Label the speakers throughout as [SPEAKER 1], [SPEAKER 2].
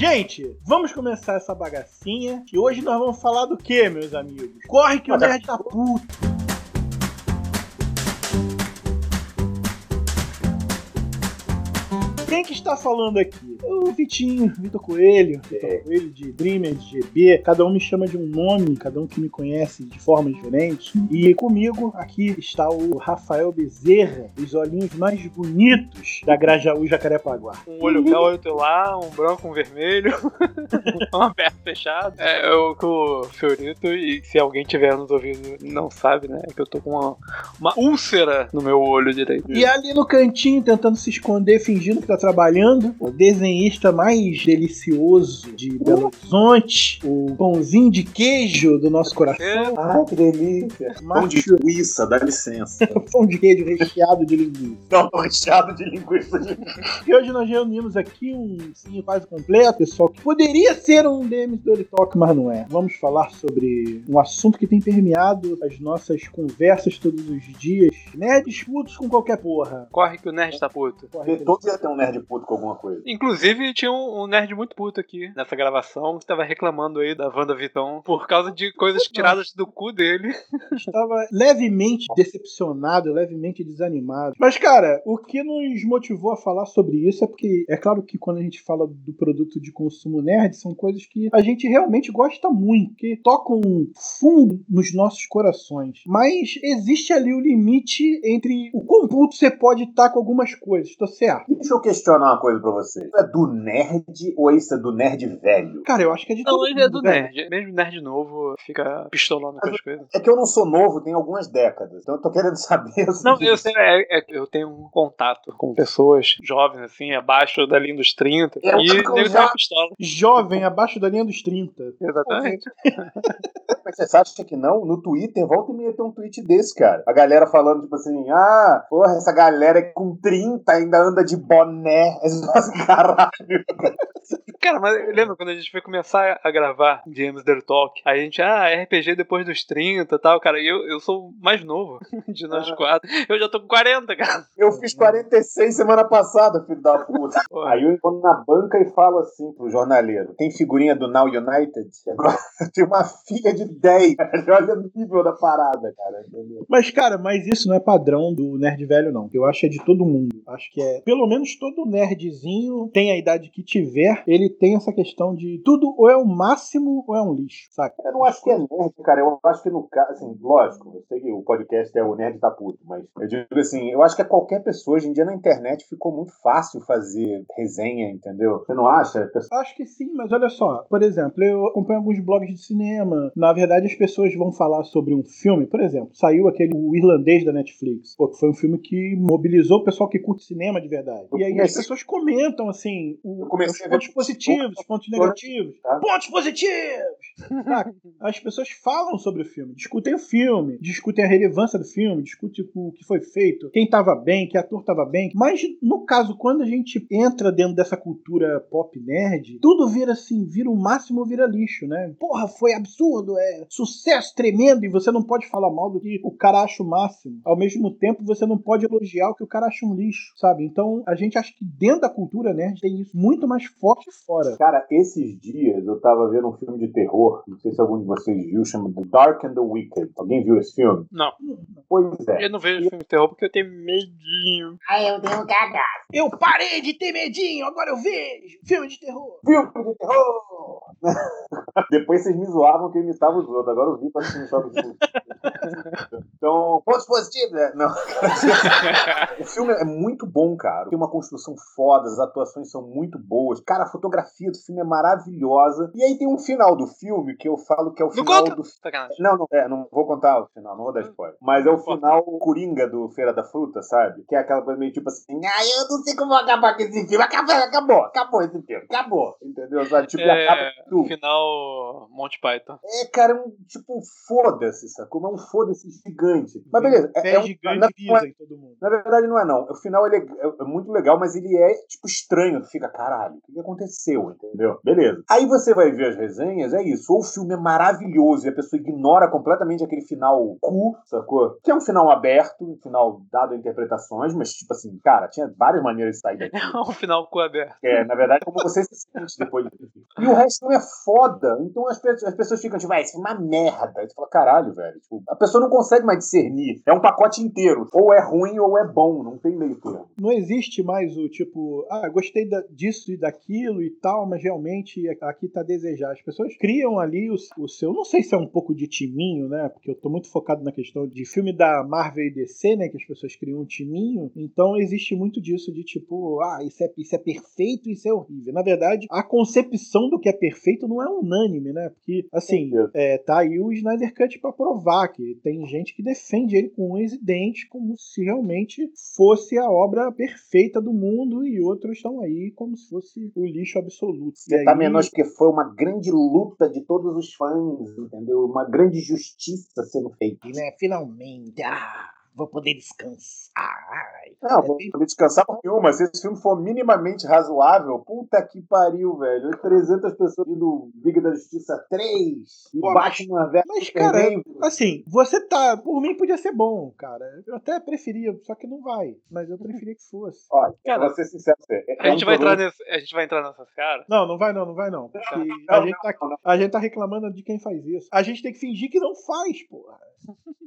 [SPEAKER 1] Gente, vamos começar essa bagacinha. E hoje nós vamos falar do que, meus amigos? Corre que o nerd tá puto. Quem que está falando aqui? O Vitinho, Vitor Coelho, Vitor
[SPEAKER 2] É.
[SPEAKER 1] Coelho de Dreamer, de GB. Cada um me chama de um nome, cada um que me conhece de forma diferente. E comigo aqui está o Rafael Bezerra, os olhinhos mais bonitos da Grajaú Jacarepaguá.
[SPEAKER 3] Um olho cá, outro lá, um branco, um vermelho, um aberto, fechado. É, eu com o Fiorito, e se alguém tiver nos ouvindo não sabe, né, que eu tô com uma, uma úlcera no meu olho direito.
[SPEAKER 1] E ali no cantinho, tentando se esconder, fingindo que tá trabalhando, o desenhista mais delicioso de Belo Horizonte, o pãozinho de queijo do nosso coração,
[SPEAKER 3] É,
[SPEAKER 2] Ai, que delícia. Pão de linguiça, dá licença.
[SPEAKER 1] pão de queijo recheado de linguiça.
[SPEAKER 2] Não, recheado de linguiça.
[SPEAKER 1] E hoje nós reunimos aqui um sim quase completo, pessoal, que poderia ser um DMs do Talk, mas não é. Vamos falar sobre um assunto que tem permeado as nossas conversas todos os dias. Nerds putos com qualquer porra.
[SPEAKER 3] corre que o nerd tá puto.
[SPEAKER 1] Corre,
[SPEAKER 2] Todos ia ter um nerd puto com alguma coisa.
[SPEAKER 3] Inclusive, tinha um, um nerd muito puto aqui nessa gravação que tava reclamando aí da Wanda Vitão por causa de coisas tiradas do cu dele.
[SPEAKER 1] estava levemente decepcionado, levemente desanimado. Mas, cara, o que nos motivou a falar sobre isso é porque, é claro que quando a gente fala do produto de consumo nerd, são coisas que a gente realmente gosta muito, que tocam fundo nos nossos corações. Mas existe ali o limite entre o quão puto você pode estar com algumas coisas, tô certo.
[SPEAKER 2] Deixa eu questionar uma coisa pra você. Isso é do nerd ou isso é do nerd velho?
[SPEAKER 1] Cara, eu acho que é de
[SPEAKER 3] Não,
[SPEAKER 1] todo
[SPEAKER 3] ele é do
[SPEAKER 1] velho.
[SPEAKER 3] nerd. Mesmo nerd novo fica pistolando com as coisas.
[SPEAKER 2] É que eu não sou novo, tem algumas décadas. Então eu tô querendo saber.
[SPEAKER 3] Não, eu, sei, é- é eu tenho um contato com pessoas jovens, assim, abaixo da linha dos 30.
[SPEAKER 2] Eu
[SPEAKER 3] e nego
[SPEAKER 2] já-
[SPEAKER 3] tem uma pistola.
[SPEAKER 1] Jovem, abaixo da linha dos 30.
[SPEAKER 3] Exatamente.
[SPEAKER 2] Mas você acha que não? No Twitter, volta e meia tem um tweet desse, cara. A galera falando, tipo assim, ah, porra, essa galera com 30 ainda anda de boné. Assim, Caralho.
[SPEAKER 3] Cara, mas lembra quando a gente foi começar a gravar James The Talk? Aí a gente, ah, RPG depois dos 30 e tal, cara. E eu, eu sou o mais novo de nós
[SPEAKER 2] Ah.
[SPEAKER 3] quatro. Eu já tô com 40, cara.
[SPEAKER 2] Eu fiz 46 semana passada, filho da puta.
[SPEAKER 3] Porra.
[SPEAKER 2] Aí eu encontro na banca e falo assim pro jornaleiro: tem figurinha do Now United? Agora tem uma filha de 10. Olha o nível da parada, cara.
[SPEAKER 1] Mas, cara, mas isso não é padrão do nerd velho, não. Eu acho que é de todo mundo. Acho que é. Pelo menos todo nerdzinho tem a idade que tiver, ele tem essa questão de tudo ou é o máximo ou é um lixo, saca?
[SPEAKER 2] Eu não acho que é nerd, cara. Eu acho que no caso, assim, lógico, eu sei que o podcast é o Nerd tá puto, mas eu digo assim, eu acho que é qualquer pessoa, hoje em dia na internet ficou muito fácil fazer resenha, entendeu? Você não acha? A pessoa-
[SPEAKER 1] Acho que sim, mas olha só. Por exemplo, eu acompanho alguns blogs de cinema. Na verdade, as pessoas vão falar sobre um filme. Por exemplo, saiu aquele O Irlandês da Netflix. Pô, que foi um filme que mobilizou o pessoal que curte cinema de verdade. E aí as
[SPEAKER 2] comecei-
[SPEAKER 1] pessoas comentam, assim, o- os pontos positivos, os pontos negativos.
[SPEAKER 2] Tá.
[SPEAKER 1] Pontos positivos! As pessoas falam sobre o filme, discutem o filme, discutem a relevância do filme, discutem o que foi feito, quem tava bem, que ator tava bem. Mas, no caso, quando a gente entra dentro dessa cultura pop nerd, tudo vira assim, vira o máximo ou vira lixo, né? Porra, foi absurdo, é sucesso tremendo, e você não pode falar mal do que o cara acha o máximo. Ao mesmo tempo, você não pode elogiar o que o cara acha um lixo, sabe? Então, a gente acha que dentro da cultura nerd tem isso muito mais forte fora.
[SPEAKER 2] Cara, esses dias eu tava vendo um filme de terror, não sei se algum de vocês viu, chama The Dark and the Wicked. Alguém viu esse filme?
[SPEAKER 3] Não,
[SPEAKER 2] Pois é.
[SPEAKER 3] eu não vejo filme de terror porque eu tenho medinho.
[SPEAKER 4] Aí eu dei um cagado.
[SPEAKER 1] Eu parei de ter medinho, agora eu vejo filme de terror.
[SPEAKER 2] Filme de terror! Depois vocês me zoavam que eu imitava os outros, agora eu vi pra assistir só do Então, pontos positivos, né? Não. O filme é muito bom, cara. Tem uma construção foda, as atuações são muito boas. Cara, a fotografia do filme é maravilhosa. E aí tem um final do filme que eu falo que é o
[SPEAKER 3] Não
[SPEAKER 2] final
[SPEAKER 3] conta!
[SPEAKER 2] do não, não, é, não vou contar o final, não vou dar spoiler. Mas é o final Coringa do Feira da Fruta, sabe? Que é aquela coisa meio tipo assim, ah, eu não sei como acabar com esse filme. Acabou, acabou, acabou esse filme, acabou. Entendeu? Sabe? Tipo, acaba
[SPEAKER 3] É,
[SPEAKER 2] tudo.
[SPEAKER 3] final Monty Python.
[SPEAKER 2] É, cara, é um tipo, foda-se, sacou? É um foda-se gigante. Mas beleza.
[SPEAKER 1] É, é um, gigante na,
[SPEAKER 2] é, em todo mundo. Na verdade, não é não. O final ele é, é, muito legal, mas ele é, tipo, estranho. Tu fica, caralho, o que aconteceu? Entendeu? Beleza. Aí você vai ver as resenhas, é isso. Ou o filme é maravilhoso e a pessoa ignora completamente aquele final cu, sacou? Que é um final aberto, um final dado a interpretações, mas, tipo assim, cara, tinha várias maneiras de sair daqui.
[SPEAKER 3] É um final cu aberto.
[SPEAKER 2] É, na verdade, como você se sente depois de E o resto não é foda. Então as, as pessoas ficam, tipo, ah, isso é uma merda. Aí você fala, caralho, velho. Tipo, a pessoa não consegue mais discernir. É um pacote inteiro. Ou é ruim ou é bom. Não tem meio termo.
[SPEAKER 1] Não existe mais o tipo, ah, gostei da, disso e daquilo e tal, mas realmente aqui tá a desejar. As pessoas criam ali o, o seu. Não sei se é um pouco de timinho, né? Porque eu tô muito focado na questão de filme da Marvel e DC, né? Que as pessoas criam um timinho. Então existe muito disso de tipo, ah, isso é, isso é perfeito, isso é horrível. Na verdade, a concepção do que é perfeito não é unânime, né? Porque, assim, é, tá aí o Snyder Cut pra provar que tem gente que defende ele com unhas e dentes como se realmente fosse a obra perfeita do mundo e outros estão aí como se fosse o lixo absoluto.
[SPEAKER 2] Você
[SPEAKER 1] e
[SPEAKER 2] tá aí... menos que foi uma grande luta de todos os fãs, entendeu? Uma grande justiça sendo feita.
[SPEAKER 1] E, né, finalmente, ah, vou poder descansar.
[SPEAKER 2] Não, é vou poder descansar por nenhuma. Se esse filme for minimamente razoável, puta que pariu, velho. 300 pessoas indo Liga da Justiça 3 e Pô, Batman
[SPEAKER 1] vs Mas, cara, assim, você tá. Por mim podia ser bom, cara. Eu até preferia, só que não vai. Mas eu preferia que fosse.
[SPEAKER 2] Olha, cara, vou ser sincero.
[SPEAKER 3] É, a, gente um vai entrar nesse, a gente vai entrar nessa cara?
[SPEAKER 1] Não, não vai não, não vai não. Não, não, a, gente tá, a gente tá reclamando de quem faz isso. A gente tem que fingir que não faz, porra.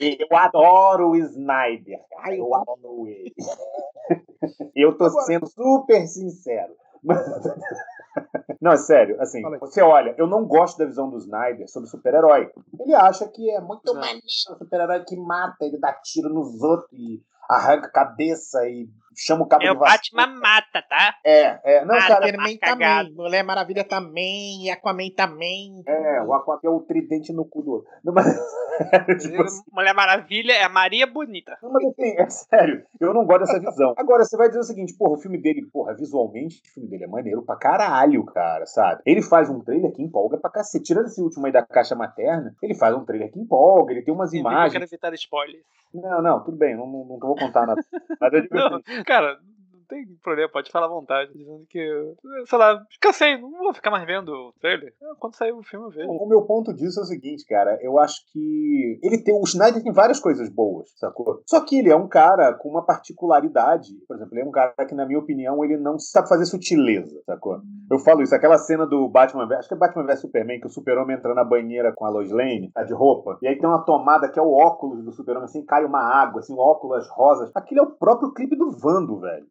[SPEAKER 2] Eu adoro o Snyder. Ai, eu adoro ele. Eu tô Agora... sendo super sincero. Não, é sério, assim, você olha, eu não gosto da visão do Snyder sobre super-herói. Ele acha que é muito maneiro o super-herói que mata, ele dá tiro nos outros e arranca a cabeça e chama o cabo
[SPEAKER 3] é,
[SPEAKER 2] de
[SPEAKER 3] Batman mata, tá?
[SPEAKER 2] É, é. Não, ah, cara,
[SPEAKER 1] Superman também, Mulher Maravilha também, Aquaman também.
[SPEAKER 2] É, o Aquaman é o tridente no cu do outro. Não, mas,
[SPEAKER 3] tipo assim. Mulher Maravilha é a Maria Bonita.
[SPEAKER 2] Não, mas assim, é sério, eu não gosto dessa visão. Agora, você vai dizer o seguinte, porra, o filme dele, porra, visualmente, o filme dele é maneiro pra caralho, cara, sabe? Ele faz um trailer que empolga pra cacete. Tirando esse último aí da caixa materna, ele faz um trailer que empolga, ele tem umas Sim, imagens. Eu
[SPEAKER 3] quero evitar spoilers.
[SPEAKER 2] Não, não, tudo bem, não, não, não vou contar nada. Mas eu digo
[SPEAKER 3] não, assim, cara, tem problema, pode falar à vontade, dizendo que, sei lá, cansei, não vou ficar mais vendo o trailer. Ah, quando sair o filme eu vejo.
[SPEAKER 2] O meu ponto disso é o seguinte, cara, eu acho que ele tem, o Schneider tem várias coisas boas, sacou? Só que ele é um cara com uma particularidade, por exemplo, ele é um cara que, na minha opinião, ele não sabe fazer sutileza, sacou? Eu falo isso, aquela cena do Batman, acho que é Batman vs Superman, que o super-homem entra na banheira com a Lois Lane, tá de roupa, e aí tem uma tomada que é o óculos do super-homem, assim, cai uma água, assim, óculos rosas. Aquilo é o próprio clipe do Vando, velho.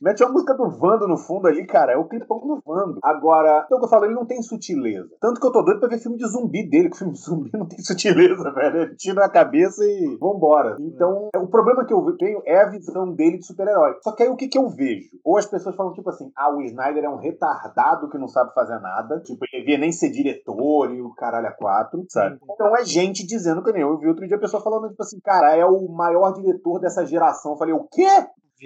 [SPEAKER 2] Mete uma música do Vando no fundo ali, cara. É o clipão do Vando. Agora, então o que eu falo, ele não tem sutileza. Tanto que eu tô doido pra ver filme de zumbi dele, que filme de zumbi não tem sutileza, velho. Ele tira a cabeça e vambora. Então, é, o problema que eu tenho é a visão dele de super-herói. Só que aí o que, que eu vejo? Ou as pessoas falam, tipo assim, ah, o Snyder é um retardado que não sabe fazer nada. Tipo, ele devia nem ser diretor e o caralho a quatro, sabe? Então é gente dizendo que nem eu. Eu vi outro dia a pessoa falando, tipo assim, cara, é o maior diretor dessa geração. Eu falei, o quê?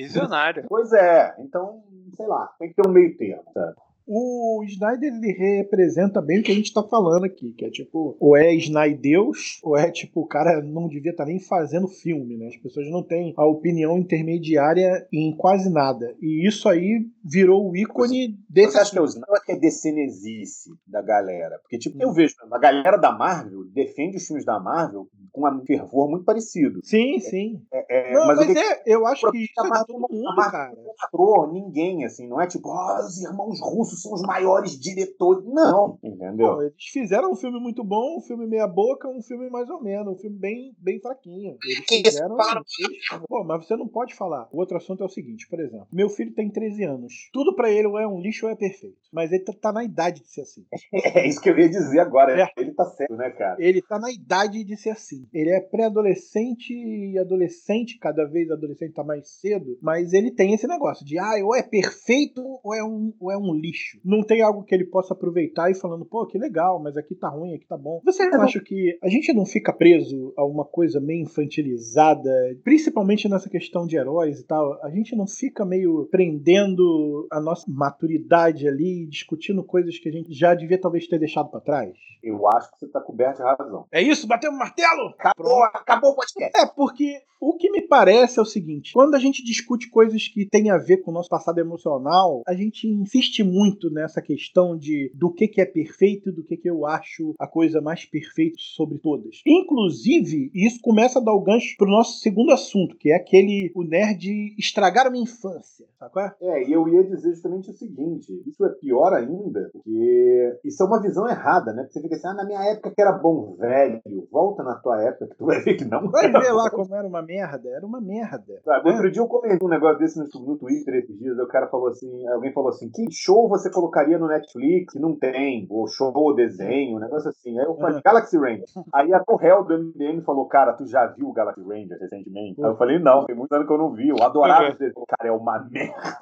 [SPEAKER 3] Visionário.
[SPEAKER 2] Pois é, então, sei lá, tem que ter um meio termo, sabe?
[SPEAKER 1] o Snyder ele representa bem o que a gente tá falando aqui, que é tipo, ou é Snydeus, ou é tipo, o cara não devia estar tá nem fazendo filme, né? As pessoas não têm a opinião intermediária em quase nada. E isso aí virou o ícone desse.
[SPEAKER 2] Você acha que é o Snyder que é decenesice da galera? Porque, tipo, eu hum. vejo, a galera da Marvel defende os filmes da Marvel com um fervor muito parecido.
[SPEAKER 1] Sim, é, sim.
[SPEAKER 2] É,
[SPEAKER 1] é, não, mas, mas eu, é, eu acho que isso é todo mundo, cara. Não
[SPEAKER 2] mostrou ninguém, assim, não é tipo, oh, os irmãos russos são os maiores diretores. Não, entendeu?
[SPEAKER 1] Eles fizeram um filme muito bom, um filme meia boca, um filme mais ou menos, um filme bem, bem fraquinho. Eles que fizeram... Eles... Pô, mas você não pode falar. O outro assunto é o seguinte, por exemplo, meu filho tem 13 anos. Tudo para ele ou é um lixo ou é perfeito. Mas ele tá, tá na idade de ser assim.
[SPEAKER 2] É isso que eu ia dizer agora. É. Ele tá certo, né, cara?
[SPEAKER 1] Ele tá na idade de ser assim. Ele é pré-adolescente e adolescente, cada vez adolescente tá mais cedo, mas ele tem esse negócio de, ah, ou é perfeito ou é um, ou é um lixo. Não tem algo que ele possa aproveitar e falando, pô, que legal, mas aqui tá ruim, aqui tá bom. Você não acha que a gente não fica preso a uma coisa meio infantilizada, principalmente nessa questão de heróis e tal? A gente não fica meio prendendo a nossa maturidade ali, discutindo coisas que a gente já devia talvez ter deixado para trás?
[SPEAKER 2] Eu acho que você tá coberto de razão.
[SPEAKER 1] É isso? Bateu o martelo?
[SPEAKER 2] Acabou, acabou o podcast.
[SPEAKER 1] É, porque o que me parece é o seguinte: quando a gente discute coisas que têm a ver com o nosso passado emocional, a gente insiste muito nessa questão de do que, que é perfeito, do que, que eu acho a coisa mais perfeita sobre todas. Inclusive, isso começa a dar o gancho pro nosso segundo assunto, que é aquele o nerd estragar a minha infância. Qual é?
[SPEAKER 2] É, e eu ia dizer justamente o seguinte: isso é pior ainda, porque isso é uma visão errada, né? Porque você fica assim, ah, na minha época que era bom, velho, volta na tua época que tu vai ver que não.
[SPEAKER 1] Vai ver lá como era uma merda, era uma merda.
[SPEAKER 2] Sabe,
[SPEAKER 1] É.
[SPEAKER 2] outro dia eu comentei um negócio desse no, no Twitter esses dias, o cara falou assim, alguém falou assim, que show você colocaria no Netflix? Não tem, ou show ou desenho, um negócio assim. Aí eu falei,
[SPEAKER 1] Uhum.
[SPEAKER 2] Galaxy Ranger. Aí a Torrel do MDM falou, cara, tu já viu o Galaxy Ranger recentemente? Aí eu falei, não, tem muito ano que eu não vi, eu adorava
[SPEAKER 3] Uhum.
[SPEAKER 2] esse desenho. Cara, é uma merda.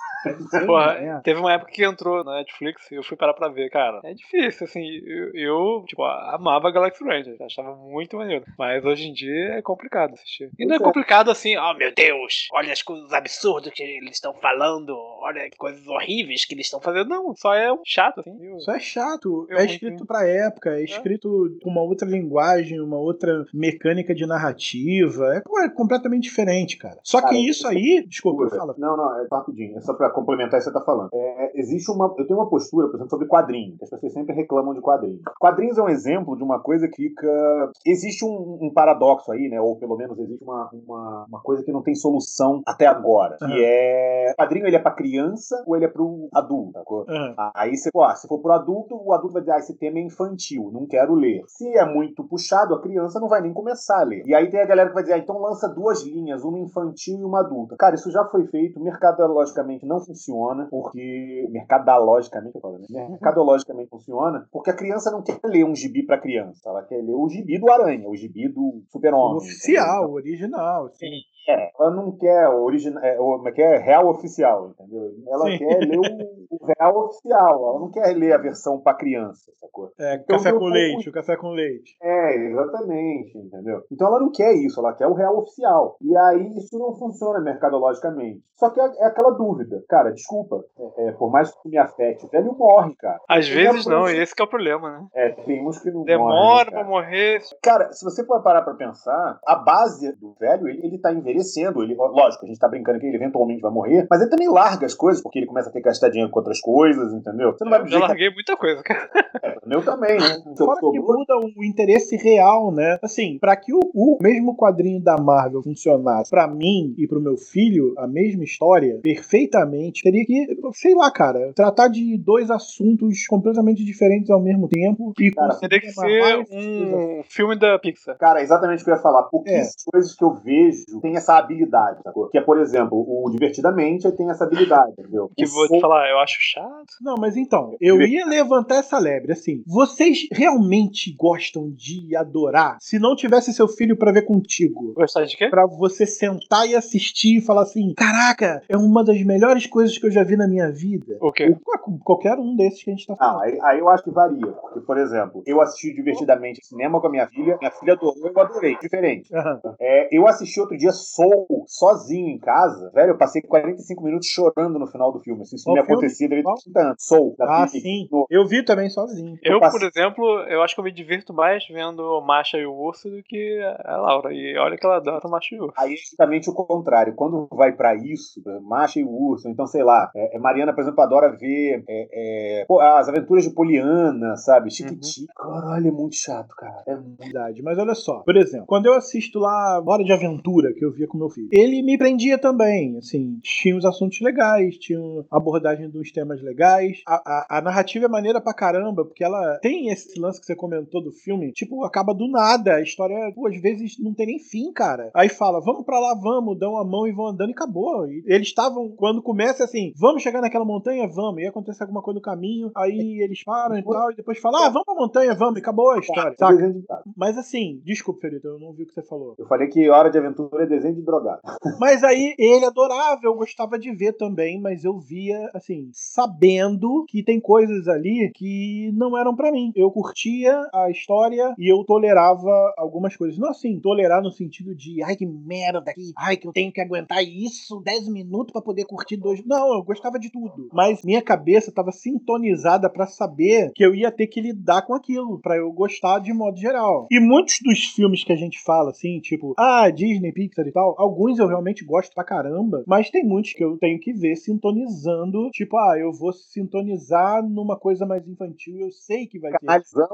[SPEAKER 3] Porra,
[SPEAKER 1] É.
[SPEAKER 3] teve uma época que entrou na Netflix e eu fui parar pra ver, cara. É difícil, assim. Eu, eu, tipo, amava Galaxy Ranger, achava muito maneiro. Mas hoje em dia é complicado assistir. E não é
[SPEAKER 2] é.
[SPEAKER 3] complicado assim, oh meu Deus, olha as coisas absurdas que eles estão falando, olha que coisas horríveis que eles estão fazendo. Não, só é chato, assim. viu?
[SPEAKER 1] Isso é chato.
[SPEAKER 3] Eu
[SPEAKER 1] é escrito pra época, é escrito com uma outra linguagem, uma outra mecânica de narrativa. É é completamente diferente, cara. Só que
[SPEAKER 2] Cara,
[SPEAKER 1] isso aí. Desculpa,
[SPEAKER 2] postura.
[SPEAKER 1] fala.
[SPEAKER 2] Não, não, é só rapidinho. É só pra complementar isso que você tá falando. É, existe uma. Eu tenho uma postura, por exemplo, sobre quadrinhos. que As pessoas sempre reclamam de quadrinhos. Quadrinhos é um exemplo de uma coisa que fica. Existe um, um paradoxo aí, né? Ou pelo menos existe uma, uma, uma coisa que não tem solução até agora.
[SPEAKER 1] Aham.
[SPEAKER 2] Que é. O quadrinho ele é pra criança ou ele é pro adulto, sacou?
[SPEAKER 1] Aham.
[SPEAKER 2] Aí você, ó, se for pro adulto, o adulto vai dizer, ah, esse tema é infantil, não quero ler. Se é muito puxado, a criança não vai nem começar a ler. E aí tem a galera que vai dizer, ah, então lança duas linhas, uma infantil e uma adulta. Cara, isso já foi feito, mercadologicamente não funciona, porque. Mercadologicamente, eu falo, né? Mercadologicamente funciona, porque a criança não quer ler um gibi pra criança, ela quer ler o gibi do Aranha, o gibi do Super-Homem.
[SPEAKER 1] Oficial,
[SPEAKER 2] entendeu?
[SPEAKER 1] original. Sim.
[SPEAKER 2] É, ela não quer original, é, o- como é que é real oficial, entendeu? Ela
[SPEAKER 1] Sim.
[SPEAKER 2] quer ler o, o real oficial, ela não quer ler a versão pra criança, sacou?
[SPEAKER 1] É,
[SPEAKER 2] Então,
[SPEAKER 1] café com leite, o café com leite.
[SPEAKER 2] É, exatamente, entendeu? Então ela não quer isso, ela quer o real oficial. E aí isso não funciona mercadologicamente. Só que é, é aquela dúvida, cara, desculpa, é, é, por mais que me afete, o velho morre, cara.
[SPEAKER 3] Às
[SPEAKER 2] é
[SPEAKER 3] vezes não, e esse que é o problema, né?
[SPEAKER 2] É, tem uns que não
[SPEAKER 3] Demora
[SPEAKER 2] morrem,
[SPEAKER 3] pra
[SPEAKER 2] cara.
[SPEAKER 3] morrer.
[SPEAKER 2] Cara, se você for parar pra pensar, a base do velho, ele, ele tá envelhecendo. Ele, lógico, a gente tá brincando que ele eventualmente vai morrer, mas ele também larga as coisas, porque ele começa a ter que gastar dinheiro com outras coisas, entendeu? Você não vai me
[SPEAKER 3] Eu
[SPEAKER 2] dizer que
[SPEAKER 3] larguei muita coisa, cara.
[SPEAKER 2] é, eu também, né? Eu
[SPEAKER 1] Fora que
[SPEAKER 2] sobrou-
[SPEAKER 1] muda o interesse real, né? Assim, pra que o, o mesmo quadrinho da Marvel funcionasse pra mim e pro meu filho, a mesma história, perfeitamente, teria que, sei lá, cara, tratar de dois assuntos completamente diferentes ao mesmo tempo e
[SPEAKER 2] Cara,
[SPEAKER 3] Teria que ser um filme da Pixar.
[SPEAKER 2] Cara, exatamente o que eu ia falar. Pouquíssimas coisas que eu vejo tem essa habilidade, sacou? Que é, por exemplo, o Divertidamente tem essa habilidade, entendeu?
[SPEAKER 3] Que vou te falar, eu acho chato.
[SPEAKER 1] Não, mas então, eu ia levantar essa lebre, assim. Vocês realmente gostam de adorar? Se não tivesse seu filho pra ver contigo,
[SPEAKER 3] Gostar de quê?
[SPEAKER 1] Pra você sentar e assistir e falar assim: caraca, é uma das melhores coisas que eu já vi na minha vida.
[SPEAKER 3] O quê?
[SPEAKER 1] Ou Qualquer um desses que a gente tá
[SPEAKER 2] Ah,
[SPEAKER 1] falando.
[SPEAKER 2] aí, aí eu acho que varia. Porque, por exemplo, eu assisti divertidamente cinema com a minha filha, minha filha adorou, eu adorei. Diferente.
[SPEAKER 1] Aham.
[SPEAKER 2] É, eu assisti outro dia Soul, sozinho em casa. Velho, eu passei 45 minutos chorando no final do filme. Assim, isso
[SPEAKER 1] Qual
[SPEAKER 2] não me acontecia desde
[SPEAKER 1] Qual?
[SPEAKER 2] 30 anos. Soul, da
[SPEAKER 1] Ah,
[SPEAKER 2] Pixar.
[SPEAKER 1] sim.
[SPEAKER 2] No-
[SPEAKER 1] Eu vi também sozinho.
[SPEAKER 3] Eu,
[SPEAKER 2] passe-
[SPEAKER 3] por exemplo, eu acho que eu me divirto mais vendo o Macha e o Urso do que a Laura. E olha que ela adora o Macha e o Urso.
[SPEAKER 2] Aí é justamente o contrário. Quando vai pra isso, Macha e o Urso, então sei lá, é, é, Mariana, por exemplo, adora ver é, é, pô, as aventuras de Poliana, sabe? Chiquitico. Caralho, é muito chato, cara. É.
[SPEAKER 1] Verdade. Mas olha só, por exemplo, quando eu assisto lá Hora de Aventura, que eu via com meu filho, ele me prendia também. Assim, tinha uns assuntos legais, tinha abordagem dos temas legais. A, a, a narrativa é maneira pra caramba, porque ela tem esse lance que você comentou do filme, tipo, acaba do nada. A história, pô, às vezes não tem nem fim, cara. Aí fala, vamos pra lá, vamos, dão a mão e vão andando e acabou. E eles estavam, quando começa assim, vamos chegar naquela montanha, vamos. E acontece alguma coisa no caminho, aí eles param e tal, e depois falam, ah, vamos pra montanha, vamos, e acabou a história.
[SPEAKER 2] É
[SPEAKER 1] Saca? Mas assim, desculpa, Ferito, eu não vi o que você falou.
[SPEAKER 2] Eu falei que Hora de Aventura é desenho de drogado.
[SPEAKER 1] Mas aí ele adorava, eu gostava de ver também, mas eu via, assim, sabendo que tem coisas ali que não eram para mim. Eu curtia a história e eu tolerava algumas coisas. Não assim, tolerar no sentido de, ai que merda aqui, ai que eu tenho que aguentar isso 10 minutos para poder curtir dois. Não, eu gostava de tudo. Mas minha cabeça tava sintonizada para saber que eu ia ter que lidar com aquilo, para eu gostar de modo geral. E muitos dos filmes que a gente fala, assim, tipo, ah, Disney, Pixar e tal, alguns eu realmente gosto pra caramba, mas tem muitos que eu tenho que ver sintonizando, tipo, ah, eu vou sintonizar numa coisa mais infantil, eu sei que vai ter.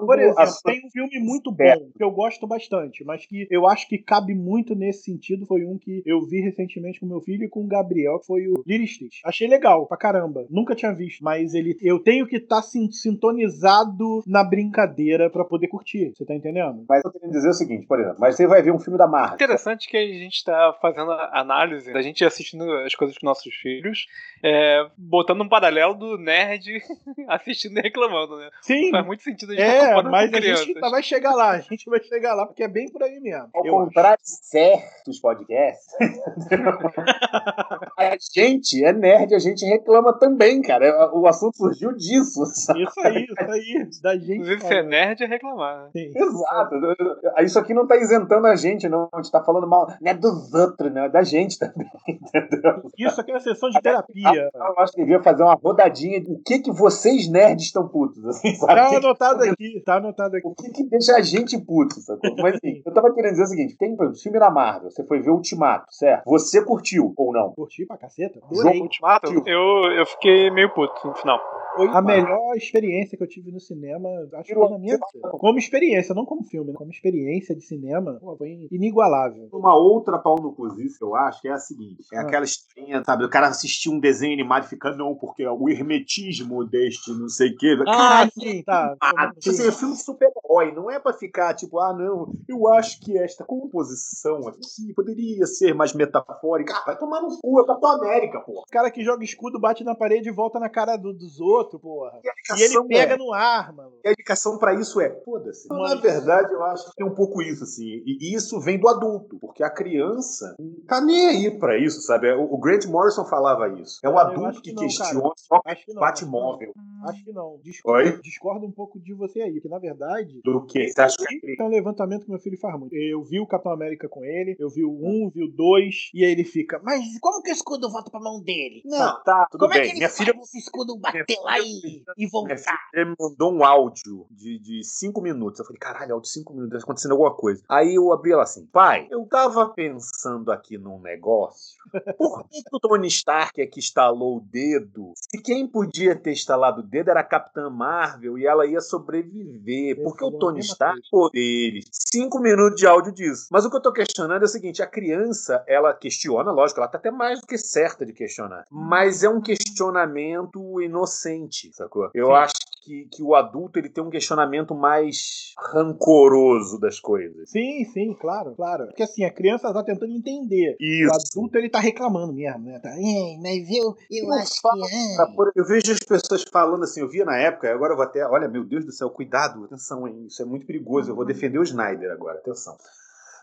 [SPEAKER 1] Por exemplo, tem um filme muito bom, que eu gosto bastante, mas que eu acho que cabe muito nesse sentido, foi um que eu vi recentemente com meu filho e com o Gabriel, que foi o Stitch. Achei legal, pra caramba. Nunca tinha visto, mas ele eu tenho que estar tá sintonizado na brincadeira para poder curtir. Você tá entendendo?
[SPEAKER 2] Mas eu queria dizer o seguinte, por exemplo, mas você vai ver um filme da Marvel.
[SPEAKER 3] Interessante que a gente tá fazendo a análise da gente assistindo as coisas com nossos filhos, é, botando um paralelo do nerd assistindo e reclamando, né?
[SPEAKER 1] Sim.
[SPEAKER 3] Faz muito sentido a
[SPEAKER 1] gente É, mas a gente ainda vai chegar lá, a gente vai chegar lá porque é bem por aí mesmo.
[SPEAKER 2] Ao contrário de certos podcasts, a gente é nerd, a gente reclama também, cara. O assunto surgiu disso.
[SPEAKER 1] Sabe? Isso aí, isso aí. Da gente.
[SPEAKER 3] Inclusive, ser nerd é reclamar.
[SPEAKER 2] Sim. Exato. Isso aqui não tá isentando a gente, não. A gente tá falando mal. Não é dos outros, né? É da gente também. Entendeu?
[SPEAKER 1] Isso aqui é uma sessão de terapia.
[SPEAKER 2] Eu acho que devia fazer uma rodadinha de o que, que vocês nerds estão putos. Assim, sabe?
[SPEAKER 1] Tá anotado aqui, tá anotado aqui.
[SPEAKER 2] O que, que deixa a gente puto, sacou? Mas enfim, eu tava querendo dizer o seguinte: tem, por exemplo, filme da Marvel, você foi ver Ultimato, certo? Você curtiu ou não?
[SPEAKER 1] Curti pra caceta.
[SPEAKER 3] Jogo Ultimato? Eu, eu fiquei meio puto no final.
[SPEAKER 1] Foi a melhor experiência que eu tive no cinema, acho que foi na minha vida. Como experiência, não como filme, né? como experiência de cinema, pô, foi inigualável.
[SPEAKER 2] Uma outra pau no cozice, eu acho, que é a seguinte: é ah. aquela historinha, sabe? O cara assistir um desenho animado e fica, não, porque o hermetismo deste não sei o quê.
[SPEAKER 1] Ah, Caralho, sim, tá.
[SPEAKER 2] Ah, assim, é filme de super-herói, não é pra ficar tipo, ah, não, eu acho que esta composição aqui poderia ser mais metafórica. Ah, vai tomar no cu, é pra tua América, pô. O
[SPEAKER 1] cara que joga escudo bate na parede e volta na cara do, dos outros outro, porra. E, e ele pega é... no ar, mano.
[SPEAKER 2] E a indicação para isso é, foda-se. Na verdade, eu acho que tem um pouco isso, assim. E isso vem do adulto, porque a criança não tá nem aí pra isso, sabe? O Grant Morrison falava isso. É o adulto que, que não, questiona o Batmóvel.
[SPEAKER 1] Acho que não. Discordo, Oi? discordo um pouco de você aí, porque na verdade.
[SPEAKER 2] Do que? Você acha que.
[SPEAKER 1] É um levantamento que meu filho faz muito. Eu vi o Capitão América com ele, eu vi o 1, vi o 2, e aí ele fica, mas como que o escudo volta pra mão dele?
[SPEAKER 2] Não, ah, tá, tudo
[SPEAKER 1] como
[SPEAKER 2] bem.
[SPEAKER 1] é que ele minha filha... esse escudo bater lá e, e voltar?
[SPEAKER 2] Ele me mandou um áudio de, de cinco minutos. Eu falei, caralho, áudio de cinco minutos, tá acontecendo alguma coisa. Aí eu abri ela assim, pai, eu tava pensando aqui num negócio. Por que, que o Tony Stark é que instalou o dedo? Se quem podia ter instalado o dedo era a Capitã Marvel e ela ia sobreviver. Porque o Tony Stark, poderes. Cinco minutos de áudio disso. Mas o que eu tô questionando é o seguinte: a criança, ela questiona, lógico, ela tá até mais do que certa de questionar. Mas é um questionamento inocente, sacou? Eu Sim. acho que, que o adulto ele tem um questionamento mais rancoroso das coisas.
[SPEAKER 1] Sim, sim, claro, claro. Porque assim, a criança tá tentando entender. Isso. O adulto ele tá reclamando mesmo, né? Tá, é, mas eu, eu acho fala,
[SPEAKER 2] que. Eu vejo as pessoas falando assim, eu via na época, agora eu vou até. Olha, meu Deus do céu, cuidado, atenção, hein? Isso é muito perigoso. Eu vou defender o Snyder agora, atenção.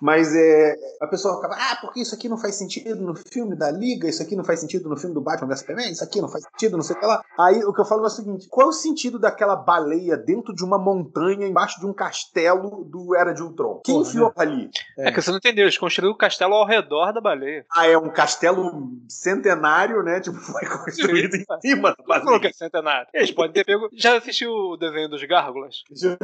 [SPEAKER 2] Mas é, a pessoa acaba, ah, porque isso aqui não faz sentido no filme da Liga, isso aqui não faz sentido no filme do Batman vs Superman, isso aqui não faz sentido, não sei o que lá. Aí o que eu falo é o seguinte: qual é o sentido daquela baleia dentro de uma montanha, embaixo de um castelo do Era de Ultron? Quem enfiou né? ali?
[SPEAKER 3] É. é. que você não entendeu, eles construíram o castelo ao redor da baleia.
[SPEAKER 2] Ah, é um castelo centenário, né? Tipo, foi construído em cima da baleia.
[SPEAKER 3] Não que é centenário. Eles podem ter pego. Já assistiu o desenho dos gárgulas? Já.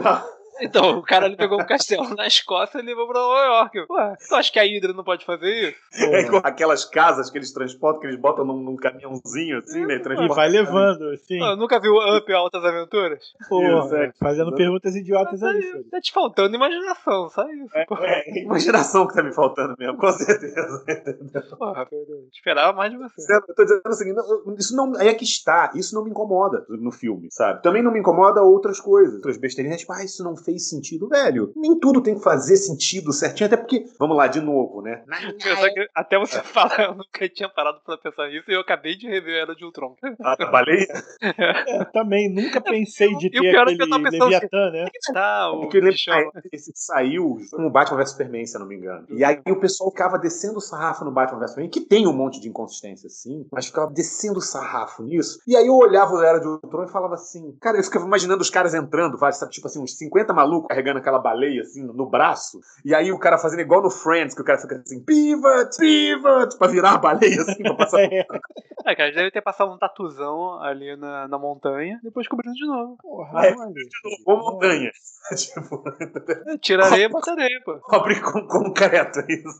[SPEAKER 3] Então, o cara ele pegou um castelo na Escócia e levou pra Nova York. Ué, tu acha que a Hydra não pode fazer isso?
[SPEAKER 2] É igual aquelas casas que eles transportam, que eles botam num, num caminhãozinho assim, né?
[SPEAKER 1] E vai levando, assim.
[SPEAKER 3] Pô, nunca viu Up Altas Aventuras?
[SPEAKER 1] Pô, fazendo perguntas idiotas aí.
[SPEAKER 3] Tá te faltando imaginação, só isso.
[SPEAKER 2] É, é, imaginação que tá me faltando mesmo, com certeza.
[SPEAKER 3] Porra, eu esperava mais de você.
[SPEAKER 2] Eu tô dizendo o seguinte, isso não, aí é que está, isso não me incomoda no filme, sabe? Também não me incomoda outras coisas, outras besteirinhas, tipo, ah, isso não fez sentido, velho. Nem tudo tem que fazer sentido certinho, até porque, vamos lá, de novo, né?
[SPEAKER 3] Que até você falar, eu nunca tinha parado pra pensar nisso e eu acabei de rever Era de Ultron.
[SPEAKER 2] Ah, a baleia?
[SPEAKER 1] É, também nunca pensei de
[SPEAKER 3] E o
[SPEAKER 1] ter
[SPEAKER 3] pior é que eu
[SPEAKER 1] aquele
[SPEAKER 3] tava pensando
[SPEAKER 1] Leviatã, né?
[SPEAKER 3] Tá, o
[SPEAKER 2] Porque ele saiu como Batman vs Superman, se eu não me engano. E aí o pessoal ficava descendo o sarrafo no Batman vs Superman, que tem um monte de inconsistência, sim, mas ficava descendo o sarrafo nisso. E aí eu olhava o Era de Ultron e falava assim, cara, eu ficava imaginando os caras entrando, vários, sabe, tipo assim, uns 50 malucos carregando aquela baleia, assim, no braço, e aí o cara fazendo igual no Friends, que o cara fica assim, pivot, pivot, pra virar a baleia, assim, pra passar
[SPEAKER 1] É,
[SPEAKER 3] É, cara, deve ter passado um tatuzão ali na, na montanha, depois cobrindo de novo.
[SPEAKER 1] porra,
[SPEAKER 2] É.
[SPEAKER 1] olha.
[SPEAKER 2] ou montanha. tipo,
[SPEAKER 3] Tira areia, bota areia, pô.
[SPEAKER 2] cobre com concreto, é isso.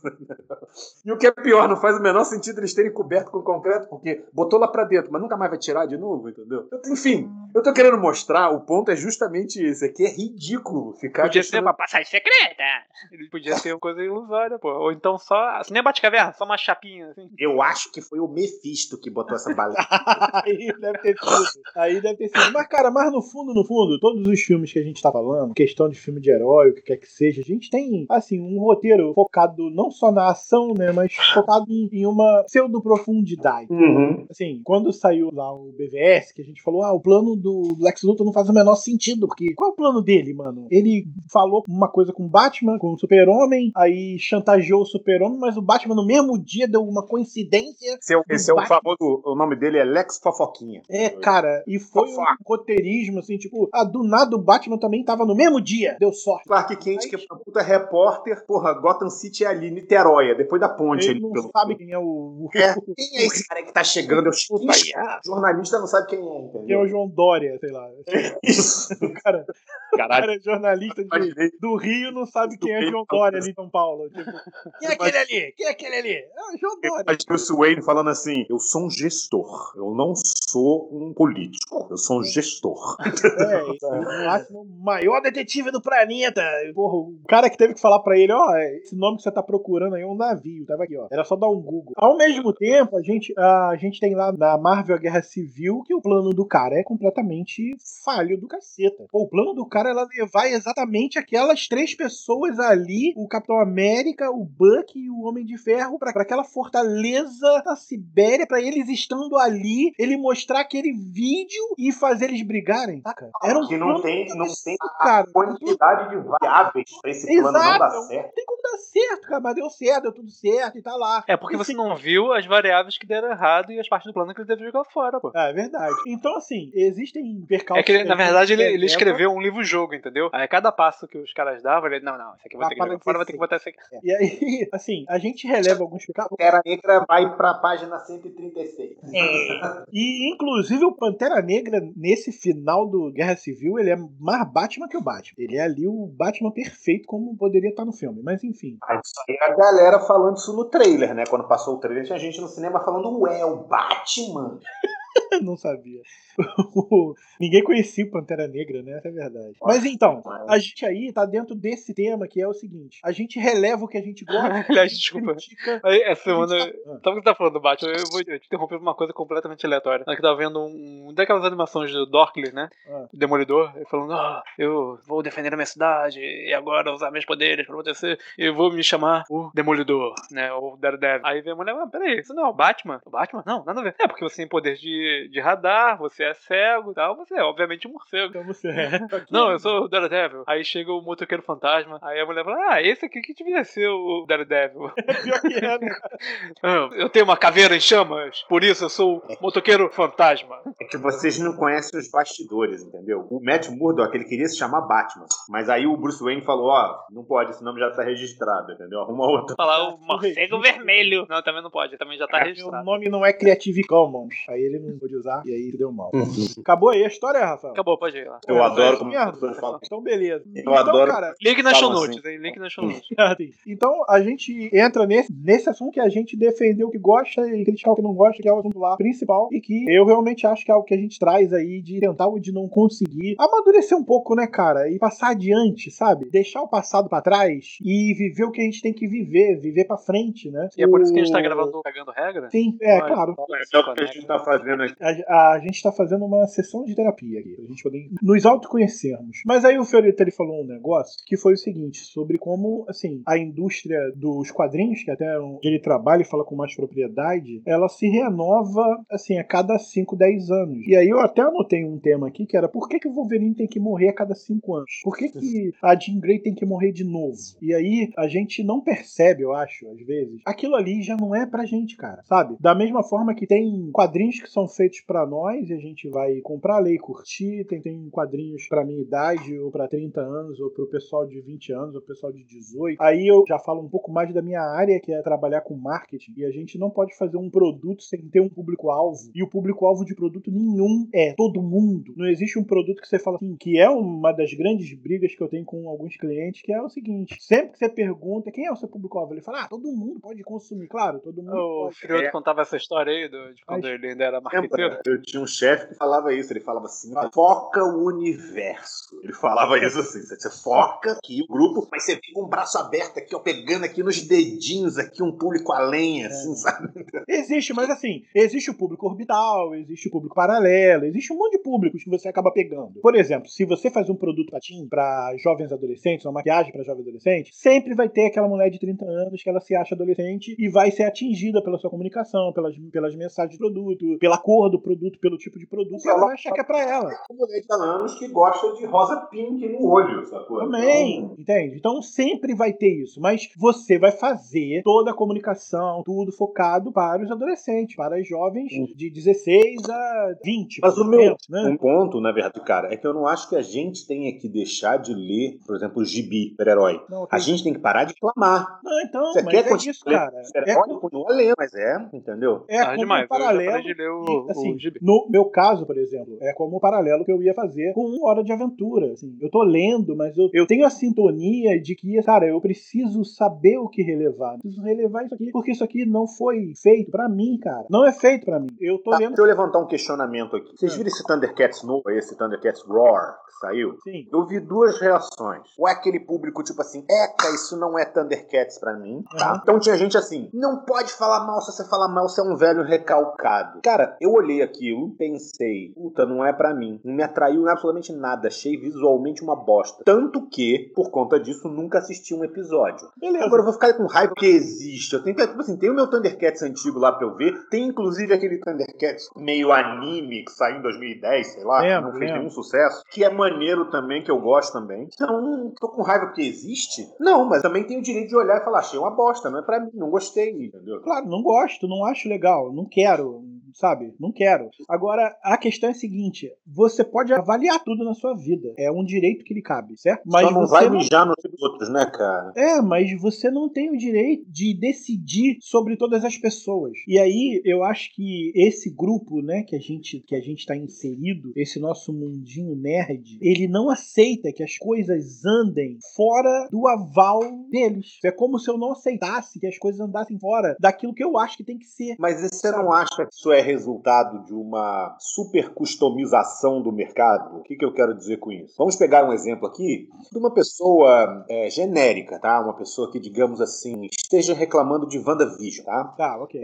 [SPEAKER 2] E o que é pior, não faz o menor sentido eles terem coberto com concreto, porque botou lá pra dentro, mas nunca mais vai tirar de novo, entendeu? Eu- Enfim, eu tô querendo mostrar, o ponto é justamente esse, é que é ridículo ficar
[SPEAKER 3] Podia ser uma passagem secreta. Ele podia ser uma coisa ilusória, pô. Ou então só. Nem Batcaverna, só uma chapinha, assim.
[SPEAKER 2] Eu acho que foi o Mephisto que botou essa baleia.
[SPEAKER 1] Aí deve ter sido. Aí deve ter sido. Mas, cara, mas no fundo, no fundo, todos os filmes que a gente tá falando, questão de filme de herói, o que quer que seja, a gente tem, assim, um roteiro focado não só na ação, né, mas focado em, em uma pseudo-profundidade.
[SPEAKER 2] Uhum.
[SPEAKER 1] Assim, quando saiu lá o BVS, que a gente falou, ah, o plano do Lex Luthor não faz o menor sentido, porque qual é o plano dele, mano? Ele falou uma coisa com o Batman, com o Super-Homem, aí chantageou o Super-Homem, mas o Batman no mesmo dia deu uma coincidência
[SPEAKER 2] Esse é, o- esse é o
[SPEAKER 1] Batman.
[SPEAKER 2] Famoso, o nome dele é Lex Fofoquinha.
[SPEAKER 1] é, cara, e foi um roteirismo, assim, tipo, ah, do nada o Batman também tava no mesmo dia, deu sorte.
[SPEAKER 2] Clark Kent, que é uma puta repórter, porra, Gotham City é ali, Niterói, é depois da ponte
[SPEAKER 1] Ele
[SPEAKER 2] ali.
[SPEAKER 1] não
[SPEAKER 2] pelo-
[SPEAKER 1] sabe quem é o.
[SPEAKER 2] É, quem é esse cara que tá chegando? Eu
[SPEAKER 1] O
[SPEAKER 2] jornalista não sabe quem é,
[SPEAKER 1] Quem é
[SPEAKER 2] entendeu?
[SPEAKER 1] o João Dória, sei lá.
[SPEAKER 2] Isso.
[SPEAKER 1] O cara, o
[SPEAKER 2] Caralho.
[SPEAKER 1] cara é jornalista de, do Rio não sabe quem é João. Dória ali em São Paulo. Tipo, quem é aquele ali? Quem é aquele ali? É o João
[SPEAKER 2] Eu
[SPEAKER 1] Dória.
[SPEAKER 2] imagino o Wayne falando assim: eu sou um gestor, eu não sou um político, eu sou um gestor.
[SPEAKER 1] É, eu acho o maior detetive do planeta. Porra, o cara que teve que falar pra ele, ó, esse nome que você tá procurando aí é um navio, tava aqui, ó. Era só dar um Google. Ao mesmo tempo, a gente, a gente tem lá na Marvel a Guerra Civil que o plano do cara é completamente falho do caceta. Pô, o plano do cara era levar exatamente aquelas três pessoas ali, o Capitão América, o Buck e o Homem de Ferro, pra aquela fortaleza da Sibéria, pra eles estando ali, ele mostrar aquele vídeo e fazer eles brigarem, saca? Era um
[SPEAKER 2] que não
[SPEAKER 1] plano
[SPEAKER 2] tem, não tem
[SPEAKER 1] cara.
[SPEAKER 2] a quantidade de variáveis pra esse plano não dar
[SPEAKER 1] Exato.
[SPEAKER 2] certo.
[SPEAKER 1] Não tem como dar certo, cara, mas deu certo, deu tudo certo e tá lá.
[SPEAKER 3] É porque você não viu as variáveis que deram errado e as partes do plano que ele teve jogar fora, pô.
[SPEAKER 1] É verdade. Então, assim, existem percalços.
[SPEAKER 3] É que, ele, na verdade, ele, ele escreveu um livro-jogo, entendeu? Aí cada passo que os caras davam, ele, não, não, esse aqui eu vou ter que jogar fora, vou ter que botar esse aqui.
[SPEAKER 1] E aí, assim, a gente releva alguns percalços.
[SPEAKER 2] Pantera Negra vai pra página 136.
[SPEAKER 1] E, inclusive, o Pantera Negra, nesse final do Guerra Civil, ele é mais Batman que o Batman. Ele é ali o Batman perfeito, como poderia estar no filme. Mas, enfim.
[SPEAKER 2] Aí saiu a galera falando isso no trailer, né? Quando passou o trailer, tinha gente no cinema falando, ué, o Batman.
[SPEAKER 1] não sabia. Ninguém conhecia o Pantera Negra, né? Essa é a verdade. Mas então, a gente aí tá dentro desse tema que é o seguinte: a gente releva o que a gente gosta.
[SPEAKER 3] Aliás, desculpa.
[SPEAKER 1] critica.
[SPEAKER 3] Essa semana.
[SPEAKER 1] gente tá-
[SPEAKER 3] Sabe o que você tá falando do Batman? Eu vou te interromper por uma coisa completamente aleatória. Que tava vendo um, um daquelas animações do Dorkly, né?
[SPEAKER 1] Ah.
[SPEAKER 3] Demolidor, ele falando, ah, eu vou defender a minha cidade e agora usar meus poderes pra acontecer. Eu vou me chamar o Demolidor, né? O Daredevil. Aí vem a mulher, ah, peraí, isso não é o Batman? O Batman? Não, nada a ver. É porque você tem poder de, de radar, você é cego e tal, você é obviamente um morcego.
[SPEAKER 1] Então você é.
[SPEAKER 3] Não, eu sou o Daredevil. Aí chega o motoqueiro fantasma. Aí a mulher fala: Ah, esse aqui que devia ser o Daredevil.
[SPEAKER 1] Pior que é, né?
[SPEAKER 3] Ah, eu tenho uma caveira em chamas, por isso eu sou o motoqueiro fantasma.
[SPEAKER 2] É que vocês não conhecem os bastidores, entendeu? O Matt Murdock, ele queria se chamar Batman. Mas aí o Bruce Wayne falou, ó, não pode, esse nome já tá registrado, entendeu? Arruma outro.
[SPEAKER 3] Falar o
[SPEAKER 1] O
[SPEAKER 3] morcego vermelho. Não, também não pode, também já tá
[SPEAKER 1] O
[SPEAKER 3] registrado.
[SPEAKER 1] nome não é Creative Commons. Aí ele não pôde usar e aí deu mal. Acabou aí a história, Rafael?
[SPEAKER 3] Acabou, pode ir lá.
[SPEAKER 2] Eu adoro como falam.
[SPEAKER 1] Então, beleza.
[SPEAKER 2] Eu
[SPEAKER 1] então,
[SPEAKER 2] adoro-
[SPEAKER 1] cara,
[SPEAKER 3] Link nas show notes, hein? Link nas show notes.
[SPEAKER 1] Assim, Então a gente entra nesse, nesse assunto que a gente defendeu o que gosta e criticar o que não gosta, que é o assunto lá principal, e que eu realmente acho que é algo que a gente traz aí de tentar ou de não conseguir amadurecer um pouco, né, cara? E passar adiante, sabe? Deixar o passado pra trás e viver o que a gente tem que viver, viver pra frente, né?
[SPEAKER 3] E é por isso que a gente tá gravando cagando regra?
[SPEAKER 1] Sim, é,
[SPEAKER 3] Olha,
[SPEAKER 1] claro.
[SPEAKER 2] É o que a gente tá fazendo aqui
[SPEAKER 1] A, a gente tá fazendo uma sessão de terapia aqui, pra gente poder nos autoconhecermos. Mas aí o Fiorito ele falou um negócio que foi o seguinte, sobre como, assim, a indústria dos quadrinhos, que até onde ele trabalha e fala com mais propriedade, ela se renova, assim, a cada 5, 10 anos. E aí eu até anotei um tema aqui que era por que, que o Wolverine tem que morrer a cada 5 anos? Por que, que a Jean Grey tem que morrer de novo? E aí a gente não percebe, eu acho, às vezes, aquilo ali já não é pra gente, cara, sabe? Da mesma forma que tem quadrinhos que são feitos para nós e a gente vai comprar, ler e curtir, tem, tem quadrinhos pra minha idade, ou pra 30 anos, ou pro pessoal de 20 anos, ou pro pessoal de 18. Aí eu já falo um pouco mais da minha área, que é trabalhar com marketing, e a gente não pode fazer um produto sem ter um público-alvo. E o público-alvo de produto nenhum é todo mundo. Não existe um produto que você fala assim, que é uma das grandes brigas que eu tenho com alguns clientes, que é o seguinte: sempre que você pergunta quem é o seu público-alvo, ele fala, ah, todo mundo pode consumir. Claro, todo mundo
[SPEAKER 3] O
[SPEAKER 1] pode.
[SPEAKER 3] Frioto
[SPEAKER 2] É.
[SPEAKER 3] contava essa história aí do- de quando
[SPEAKER 1] Mas-
[SPEAKER 3] ele ainda era marqueteiro.
[SPEAKER 2] Eu tinha um chefe que falava isso, ele falava assim, foca o universo. Ele falava isso assim, você foca aqui o grupo, mas você fica com o braço aberto aqui, ó, pegando aqui nos dedinhos aqui, um público além, assim, sabe?
[SPEAKER 1] Existe, mas assim, existe o público orbital, existe o público paralelo, existe um monte de públicos que você acaba pegando. Por exemplo, se você faz um produto pra teen, pra jovens adolescentes, uma maquiagem pra jovens adolescentes, sempre vai ter aquela mulher de 30 anos que ela se acha adolescente e vai ser atingida pela sua comunicação, pelas, pelas mensagens do produto, pela cor do produto, pelo tipo de produto, e ela vai achar que é pra ela.
[SPEAKER 2] Mulher de anos que gosta de rosa pink no olho, sacou?
[SPEAKER 1] Também,
[SPEAKER 2] Então,
[SPEAKER 1] entende? Então sempre vai ter isso, mas você vai fazer toda a comunicação, tudo focado para os adolescentes, para os jovens de 16 a 20.
[SPEAKER 2] Mas o meu
[SPEAKER 1] né?
[SPEAKER 2] um ponto, na verdade, cara, é que eu não acho que a gente tenha que deixar de ler, por exemplo, o gibi, super-herói. A gente tem que parar de clamar.
[SPEAKER 1] Não, então,
[SPEAKER 2] Você
[SPEAKER 1] mas
[SPEAKER 2] quer
[SPEAKER 1] é
[SPEAKER 2] continuar
[SPEAKER 1] isso, cara. É, com-
[SPEAKER 2] Continua lendo, mas é, entendeu?
[SPEAKER 1] é
[SPEAKER 3] Ah, demais.
[SPEAKER 1] um paralelo.
[SPEAKER 3] Eu já parei de ler o,
[SPEAKER 1] e, assim,
[SPEAKER 3] o
[SPEAKER 1] no meu caso, por exemplo, é como o paralelo que eu ia fazer com uma hora de aventura. Assim, eu tô lendo, mas eu, eu tenho a sintonia de que, cara, eu preciso saber o que relevar. Preciso relevar isso aqui, porque isso aqui não foi feito pra mim, cara. Não é feito pra mim. Eu tô
[SPEAKER 2] Tá,
[SPEAKER 1] lendo.
[SPEAKER 2] deixa eu levantar um questionamento aqui. Vocês
[SPEAKER 1] Ah.
[SPEAKER 2] viram esse Thundercats novo, esse Thundercats Roar que saiu?
[SPEAKER 1] Sim.
[SPEAKER 2] Eu vi duas reações. Ou é aquele público tipo assim, eca, isso não é Thundercats pra mim, tá?
[SPEAKER 1] Uhum.
[SPEAKER 2] Então tinha gente assim, não pode falar mal, se você falar mal, você é um velho recalcado. Cara, eu olhei aquilo, pensei, puta, não é pra mim. Não me atraiu absolutamente nada, achei visualmente uma bosta. Tanto que, por conta disso, nunca assisti um episódio.
[SPEAKER 1] Beleza.
[SPEAKER 2] Agora eu vou ficar com raiva que existe. Eu tenho que, tipo assim, tem o meu Thundercats antigo lá pra eu ver. Tem inclusive aquele Thundercats meio anime que saiu em 2010, sei lá, não fez nenhum sucesso. Que é maneiro também, que eu gosto também. Então, tô com raiva porque existe? Não, mas também tenho o direito de olhar e falar, achei uma bosta, não é pra mim, não gostei, entendeu?
[SPEAKER 1] Claro, não gosto, não acho legal, não quero, sabe? Não quero. Agora, a questão é a seguinte: você pode avaliar tudo na sua vida. É um direito que lhe cabe, certo? Mas
[SPEAKER 2] Só não vai
[SPEAKER 1] não
[SPEAKER 2] mijar nos outros, né, cara?
[SPEAKER 1] É, mas você não tem o direito de decidir sobre todas as pessoas. E aí eu acho que esse grupo, né, que a gente que a gente está inserido, esse nosso mundinho nerd, ele não aceita que as coisas andem fora do aval deles. É como se eu não aceitasse que as coisas andassem fora daquilo que eu acho que tem que ser.
[SPEAKER 2] Mas e você não acha que isso é resultado de uma super customização do mercado? O que, que eu quero dizer com isso? Vamos pegar um exemplo aqui de uma pessoa é, genérica, tá? Uma pessoa que, digamos assim, esteja reclamando de WandaVision, tá?
[SPEAKER 1] Tá, ok.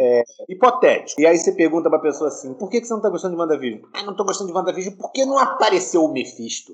[SPEAKER 2] Hipotético. E aí você pergunta pra pessoa assim: por que, que você não tá gostando de WandaVision? Ah, não tô gostando de WandaVision porque não apareceu o Mephisto.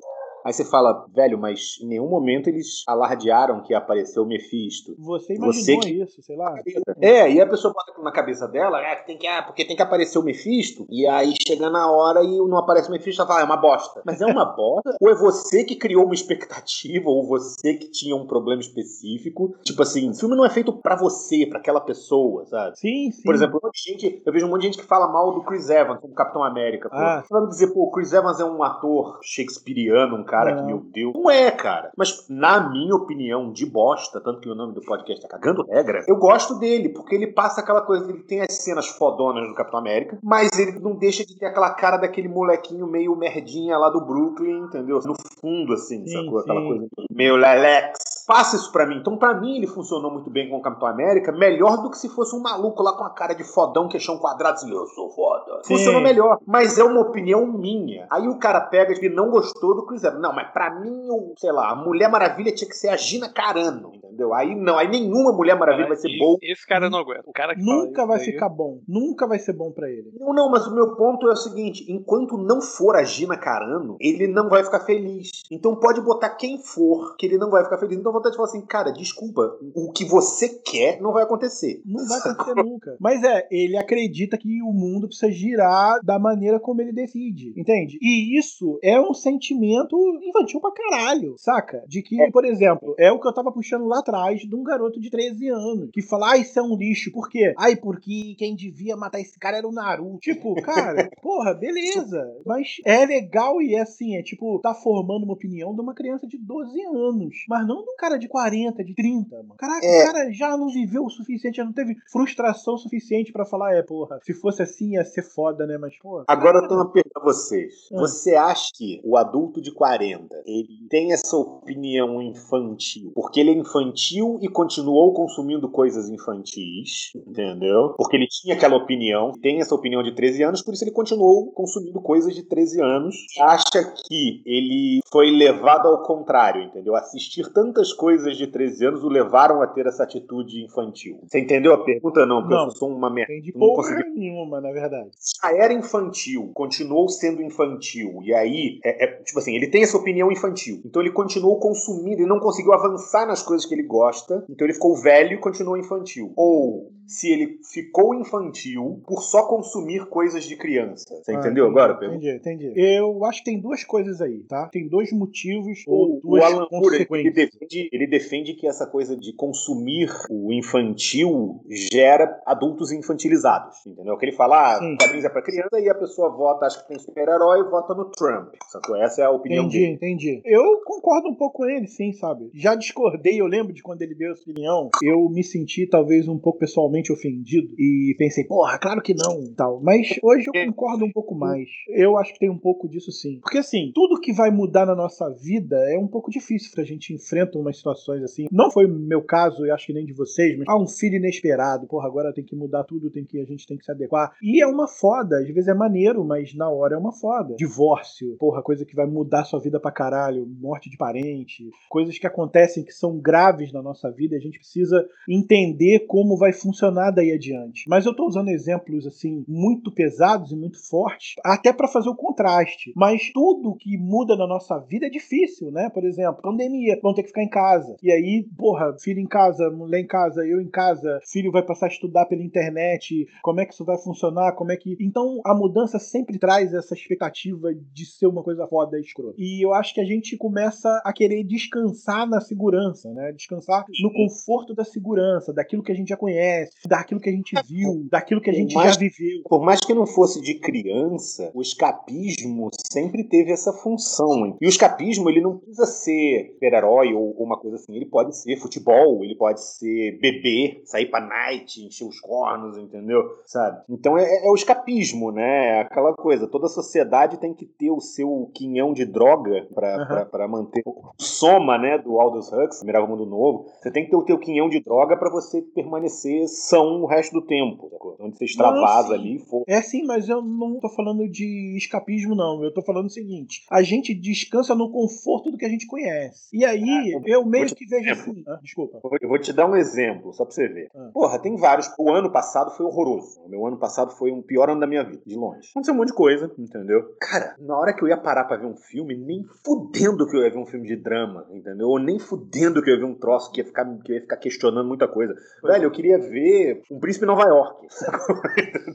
[SPEAKER 2] Aí você fala, velho, mas em nenhum momento eles alardearam que apareceu o Mephisto.
[SPEAKER 1] Você
[SPEAKER 2] você
[SPEAKER 1] imaginou
[SPEAKER 2] que-
[SPEAKER 1] isso, sei lá.
[SPEAKER 2] É, e a pessoa bota na cabeça dela, é, tem que, ah, porque tem que aparecer o Mephisto, e aí chega na hora e não aparece o Mephisto, ela fala, ah, é uma bosta. Mas é uma bosta? ou é você que criou uma expectativa, ou você que tinha um problema específico? Tipo assim, o filme não é feito pra você, pra aquela pessoa, sabe?
[SPEAKER 1] Sim, sim.
[SPEAKER 2] Por exemplo, um gente, eu vejo um monte de gente que fala mal do Chris Evans como Capitão América. Pô.
[SPEAKER 1] Ah.
[SPEAKER 2] Você vai me dizer, pô, o Chris Evans é um ator shakespeariano, um cara
[SPEAKER 1] Não.
[SPEAKER 2] que, meu Deus. Não é, cara. Mas, na minha opinião, de bosta, tanto que o nome do podcast é Cagando Regra, eu gosto dele, porque ele passa aquela coisa, ele tem as cenas fodonas do Capitão América, mas ele não deixa de ter aquela cara daquele molequinho meio merdinha lá do Brooklyn, entendeu? No fundo, assim,
[SPEAKER 1] Sim,
[SPEAKER 2] sacou? Aquela
[SPEAKER 1] sim.
[SPEAKER 2] coisa meio Lelex. Faça isso pra mim. Então, pra mim, ele funcionou muito bem com o Capitão América, melhor do que se fosse um maluco lá com a cara de fodão, queixão quadrado, assim, eu sou foda.
[SPEAKER 1] Sim.
[SPEAKER 2] Funcionou melhor. Mas é uma opinião minha. Aí o cara pega que não gostou do Chris Evans. Não, mas pra mim, o, sei lá, a Mulher Maravilha tinha que ser a Gina Carano, entendeu? Aí não, aí nenhuma Mulher Maravilha
[SPEAKER 3] Cara,
[SPEAKER 2] vai ser
[SPEAKER 3] e-
[SPEAKER 2] boa.
[SPEAKER 3] Esse cara não aguenta. O cara
[SPEAKER 1] Nunca vai ficar bom. Nunca vai ser bom pra ele.
[SPEAKER 2] Não, não, mas o meu ponto é o seguinte: enquanto não for a Gina Carano, ele não vai ficar feliz. Então pode botar quem for, que ele não vai ficar feliz. Então vontade de falar assim, cara, desculpa, o que você quer não vai acontecer.
[SPEAKER 1] Não vai acontecer nunca. Mas é, ele acredita que o mundo precisa girar da maneira como ele decide. Entende? E isso é um sentimento infantil pra caralho, saca? De que, por exemplo, é o que eu tava puxando lá atrás de um garoto de 13 anos que fala, ah, isso é um lixo. Por quê? Ai, porque quem devia matar esse cara era o Naruto. Tipo, cara, porra, beleza. Mas é legal e é assim, é tipo, tá formando uma opinião de uma criança de 12 anos. Mas não de um cara de 40, de 30, mano. Caraca,
[SPEAKER 2] É.
[SPEAKER 1] o cara já não viveu o suficiente, já não teve frustração suficiente pra falar, é, porra, se fosse assim ia ser foda, né? Mas, porra.
[SPEAKER 2] Agora eu tenho uma pergunta pra vocês.
[SPEAKER 1] Ah.
[SPEAKER 2] Você acha que o adulto de 40 ele tem essa opinião infantil porque ele é infantil e continuou consumindo coisas infantis, entendeu? Porque ele tinha aquela opinião, tem essa opinião de 13 anos, por isso ele continuou consumindo coisas de 13 anos. Acha que ele foi levado ao contrário, entendeu? Assistir tantas coisas de 13 anos o levaram a ter essa atitude infantil. Você entendeu a pergunta? Não, porque
[SPEAKER 1] Não.
[SPEAKER 2] eu sou uma merda.
[SPEAKER 1] Entendi
[SPEAKER 2] não
[SPEAKER 1] porra
[SPEAKER 2] consegui
[SPEAKER 1] nenhuma, na verdade.
[SPEAKER 2] já era infantil, continuou sendo infantil, e aí, é, é, tipo assim, ele tem essa opinião infantil, então ele continuou consumindo e não conseguiu avançar nas coisas que ele gosta, então ele ficou velho e continuou infantil. Ou se ele ficou infantil por só consumir coisas de criança. Você
[SPEAKER 1] Ah,
[SPEAKER 2] entendeu
[SPEAKER 1] entendi,
[SPEAKER 2] agora? pergunta?
[SPEAKER 1] Entendi, entendi. Eu acho que tem duas coisas aí, tá? Tem dois motivos ou
[SPEAKER 2] O, o
[SPEAKER 1] duas
[SPEAKER 2] Alan Moore, ele
[SPEAKER 1] consequências.
[SPEAKER 2] defende, ele defende que essa coisa de consumir o infantil gera adultos infantilizados, entendeu? Que ele fala, ah, quadrinhos é pra criança e a pessoa vota, acha que tem super-herói e vota no Trump. Sacou? Essa é a opinião
[SPEAKER 1] Entendi,
[SPEAKER 2] dele.
[SPEAKER 1] entendi. Eu concordo um pouco com ele, sim, sabe? Já discordei, eu lembro de quando ele deu essa opinião, eu me senti talvez um pouco pessoalmente ofendido e pensei, porra, claro que não, tal. Mas hoje eu concordo um pouco mais. Eu acho que tem um pouco disso sim. Porque assim, tudo que vai mudar na nossa vida é um pouco difícil pra gente enfrentar umas situações assim. Não foi meu caso, eu acho que nem de vocês, mas ah, um filho inesperado, porra, agora tem que mudar tudo, tem que a gente tem que se adequar. E é uma foda, às vezes é maneiro, mas na hora é uma foda. Divórcio, porra, coisa que vai mudar sua vida pra caralho, morte de parente, coisas que acontecem que são graves na nossa vida, e a gente precisa entender como vai funcionar daí adiante. Mas eu tô usando exemplos assim muito pesados e muito fortes, até pra fazer o contraste. Mas tudo que muda na nossa vida é difícil, né? Por exemplo, pandemia, vão ter que ficar em casa. E aí, porra, filho em casa, mulher em casa, eu em casa, filho vai passar a estudar pela internet, como é que isso vai funcionar, como é que. Então a mudança sempre traz essa expectativa de ser uma coisa foda e escrota. E eu acho que a gente começa a querer descansar na segurança, né? Descansar no conforto da segurança, daquilo que a gente já conhece, daquilo que a gente viu, daquilo que a gente
[SPEAKER 2] Mas-
[SPEAKER 1] já viveu.
[SPEAKER 2] Por mais que não fosse de criança, o escapismo sempre teve essa função. hein? E o escapismo, ele não precisa ser super-herói ou, ou uma coisa assim. Ele pode ser futebol, ele pode ser beber, sair pra night, encher os cornos, entendeu? Sabe? Então é, é o escapismo, né? É Aquela coisa. Toda sociedade tem que ter o seu quinhão de droga pra,
[SPEAKER 1] Aham.
[SPEAKER 2] pra, pra manter o soma, né? Do Aldous Huxley, Mirava Mundo Novo. Você tem que ter o teu quinhão de droga pra você permanecer são o resto do tempo. sacou? Onde você extravasa ali e for.
[SPEAKER 1] É sim, mas eu não tô falando de escapismo, não. Eu tô falando o seguinte: a gente descansa no conforto do que a gente conhece. E aí,
[SPEAKER 2] Ah,
[SPEAKER 1] eu meio
[SPEAKER 2] vou te-
[SPEAKER 1] que vejo assim. Ah, desculpa.
[SPEAKER 2] Eu vou te dar um exemplo, só pra você ver.
[SPEAKER 1] Ah.
[SPEAKER 2] Porra, tem vários. O ano passado foi horroroso. O meu ano passado foi um pior ano da minha vida, de longe. Aconteceu um monte de coisa, entendeu? Cara, na hora que eu ia parar pra ver um filme, nem fudendo que eu ia ver um filme de drama, entendeu? Ou nem fudendo que eu ia ver um troço que ia ficar, que eu ia ficar questionando muita coisa. Velho, eu queria ver Um Príncipe em Nova York.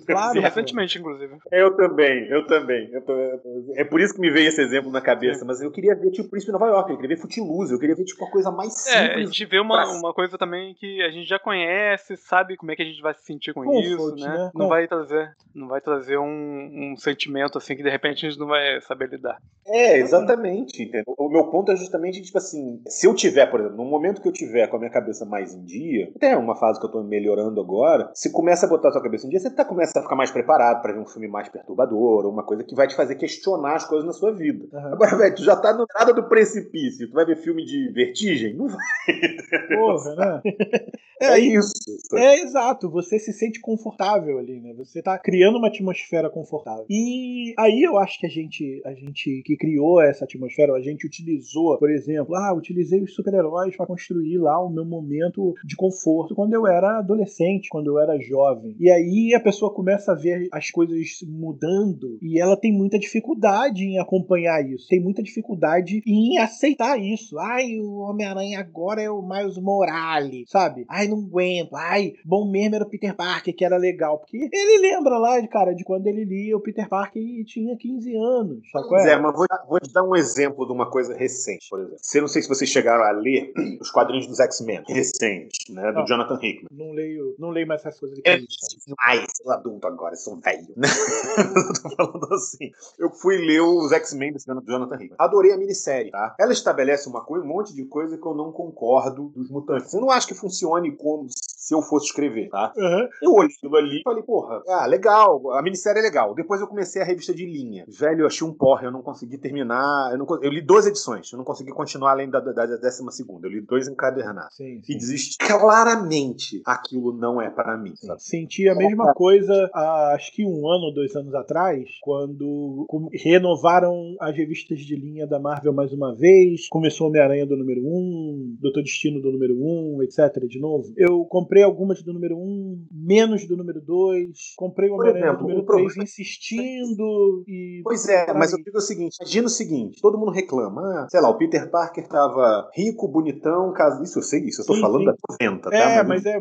[SPEAKER 1] Claro, pô.
[SPEAKER 3] Recentemente, inclusive.
[SPEAKER 2] Eu também, eu também. Eu tô- eu tô- é por isso que me veio esse exemplo na cabeça. Mas eu queria ver, tipo, Príncipe em Nova York. Eu queria ver Footloose. Eu queria ver, tipo, a coisa mais
[SPEAKER 3] É, a
[SPEAKER 2] simples.
[SPEAKER 3] gente vê uma,
[SPEAKER 2] pra-
[SPEAKER 3] uma coisa também que a gente já conhece, sabe como é que a gente vai se sentir com
[SPEAKER 1] Comfort,
[SPEAKER 3] isso, né?
[SPEAKER 1] né?
[SPEAKER 3] Não vai trazer, não vai trazer um, um sentimento assim que de repente a gente não vai saber lidar.
[SPEAKER 2] É, exatamente. entendeu? O meu ponto é justamente, tipo assim, se eu tiver, por exemplo, no momento que eu tiver com a minha cabeça mais em dia, até uma fase que eu tô melhorando explorando agora, se começa a botar a sua cabeça um dia, você tá, começa a ficar mais preparado para ver um filme mais perturbador, ou uma coisa que vai te fazer questionar as coisas na sua vida. Uhum. Agora, velho, tu já tá no nada do precipício, tu vai ver filme de vertigem? Não vai.
[SPEAKER 1] Porra, né? É, é isso. É exato, você se sente confortável ali, né? Você tá criando uma atmosfera confortável. E aí eu acho que a gente, a gente que criou essa atmosfera, a gente utilizou, por exemplo, ah, utilizei os super-heróis para construir lá o meu momento de conforto quando eu era adolescente, quando eu era jovem. E aí a pessoa começa a ver as coisas mudando e ela tem muita dificuldade em acompanhar isso, tem muita dificuldade em aceitar isso. Ai, o Homem-Aranha agora é o Miles Morales, sabe? Ai, não aguento. Ai, bom mesmo era o Peter Parker, que era legal. Porque ele lembra lá, cara, de quando ele lia o Peter Parker e tinha 15 anos.
[SPEAKER 2] Pois é, mas vou, vou, te dar um exemplo de uma coisa recente, por exemplo. Você não sei se vocês chegaram a ler os quadrinhos dos X-Men, recente, né? Do não, Jonathan Hickman.
[SPEAKER 1] Não leio, não leio mais essas coisas
[SPEAKER 2] aqui. É demais, sou adulto agora, sou velho. tô falando assim. Eu fui ler os X-Men do Jonathan Hickman. Adorei a minissérie, tá? Ela estabelece uma coisa, um monte de coisa que eu não concordo dos mutantes. Eu não acho que funcione como se eu fosse escrever, tá? Uhum. Eu olhei aquilo ali e falei, porra, ah, legal, a minissérie é legal. Depois eu comecei a revista de linha. Velho, eu achei um porra, eu não consegui terminar. Eu, não, eu li duas edições, eu não consegui continuar além da, da, da décima segunda. Eu li dois encadernados. Sim, sim. E desisti. Claramente aquilo não é para mim. Sabe?
[SPEAKER 1] Senti a mesma coisa, acho que um ano, dois anos atrás, quando renovaram as revistas de linha da Marvel mais uma vez. Começou Homem-Aranha do número 1, um, Doutor Destino do número 1, um, etc. De novo. Eu comprei algumas do número 1, menos do número 2. Comprei o Homem-Aranha do número 3 insistindo. E...
[SPEAKER 2] Pois é, mas eu digo o seguinte: imagina o seguinte: todo mundo reclama. Ah, sei lá, o Peter Parker tava rico, bonitão, casa. Isso eu sei, isso eu tô sim, falando sim. da 90, tá?
[SPEAKER 1] É, mas, mas é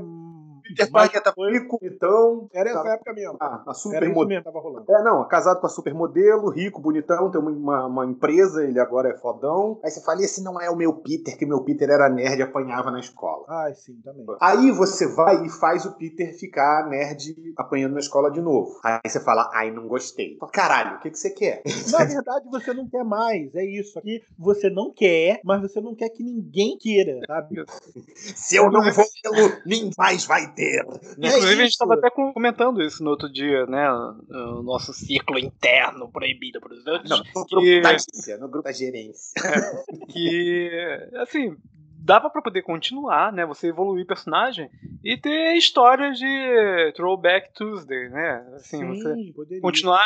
[SPEAKER 2] Peter Parker tá rico, então.
[SPEAKER 1] Era essa tá, época mesmo.
[SPEAKER 2] Ah, a super mesmo, tava rolando. É, não, casado com a supermodelo, rico, bonitão, tem uma, uma, empresa, ele agora é fodão. Aí você fala, esse não é o meu Peter, que meu Peter era nerd e apanhava na escola.
[SPEAKER 1] Ah, sim, também.
[SPEAKER 2] Aí você vai e faz o Peter ficar nerd apanhando na escola de novo. Aí você fala, ai, não gostei. Caralho, o que, que você quer?
[SPEAKER 1] Na verdade, você não quer mais. É isso. Aqui você não quer, mas você não quer que ninguém queira, sabe?
[SPEAKER 2] Se eu não vou pelo, ninguém mais vai ter.
[SPEAKER 3] É Inclusive, é a gente estava até comentando isso no outro dia, né? O nosso ciclo interno proibido por os outros.
[SPEAKER 2] Não, no que... grupo da gerência, no grupo da gerência.
[SPEAKER 3] É, que, assim, dava para poder continuar, né? Você evoluir personagem e ter histórias de Throwback Tuesday, né? Assim, Sim, você poderia. continuar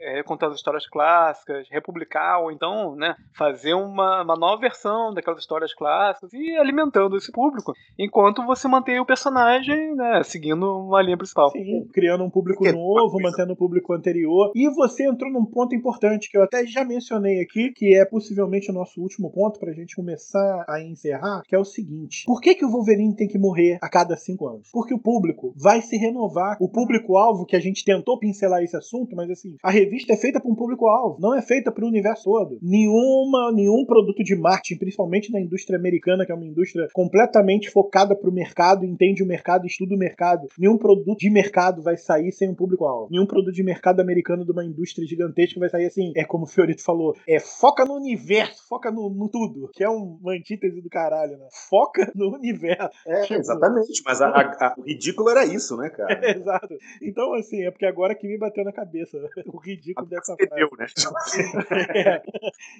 [SPEAKER 3] é, contando histórias clássicas, republicar ou então, né, fazer uma, uma nova versão daquelas histórias clássicas e alimentando esse público, enquanto você mantém o personagem, né, seguindo uma linha principal.
[SPEAKER 1] Sim, criando um público novo, mantendo o público anterior. E você entrou num ponto importante que eu até já mencionei aqui, que é possivelmente o nosso último ponto para a gente começar a encerrar que é o seguinte: por que, que o Wolverine tem que morrer a cada cinco anos? Porque o público vai se renovar. O público-alvo, que a gente tentou pincelar esse assunto, mas assim, a revista é feita para um público-alvo, não é feita para o universo todo. Nenhuma, nenhum produto de marketing, principalmente na indústria americana, que é uma indústria completamente focada para o mercado, entende o mercado, estuda o mercado. Nenhum produto de mercado vai sair sem um público-alvo. Nenhum produto de mercado americano de uma indústria gigantesca vai sair assim. É como o Fiorito falou: é foca no universo, foca no, no tudo, que é um, uma antítese do caralho caralho, né? Foca no universo.
[SPEAKER 2] É, tipo... exatamente. Mas a, a, o ridículo era isso, né, cara?
[SPEAKER 1] É, exato. Então, assim, é porque agora que me bateu na cabeça o ridículo dessa frase. Deu, né? é.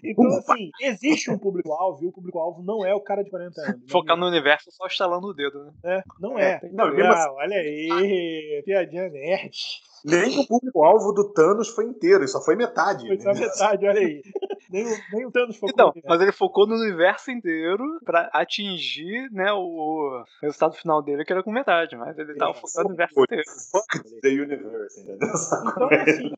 [SPEAKER 1] Então, assim, existe um público-alvo e o público-alvo não é o cara de 40 anos.
[SPEAKER 3] Focar no universo só instalando o dedo, né?
[SPEAKER 1] É, não é. é. Não, não, olha aí, piadinha nerd.
[SPEAKER 2] Nem o público-alvo do Thanos foi inteiro, só foi metade.
[SPEAKER 1] Foi só metade, olha aí. Nem o, nem o Thanos focou.
[SPEAKER 3] Então, mas ele focou no universo inteiro pra atingir né, o resultado final dele, que era com metade, mas ele tava focando no universo inteiro.
[SPEAKER 2] The universe, entendeu?
[SPEAKER 1] Então, assim,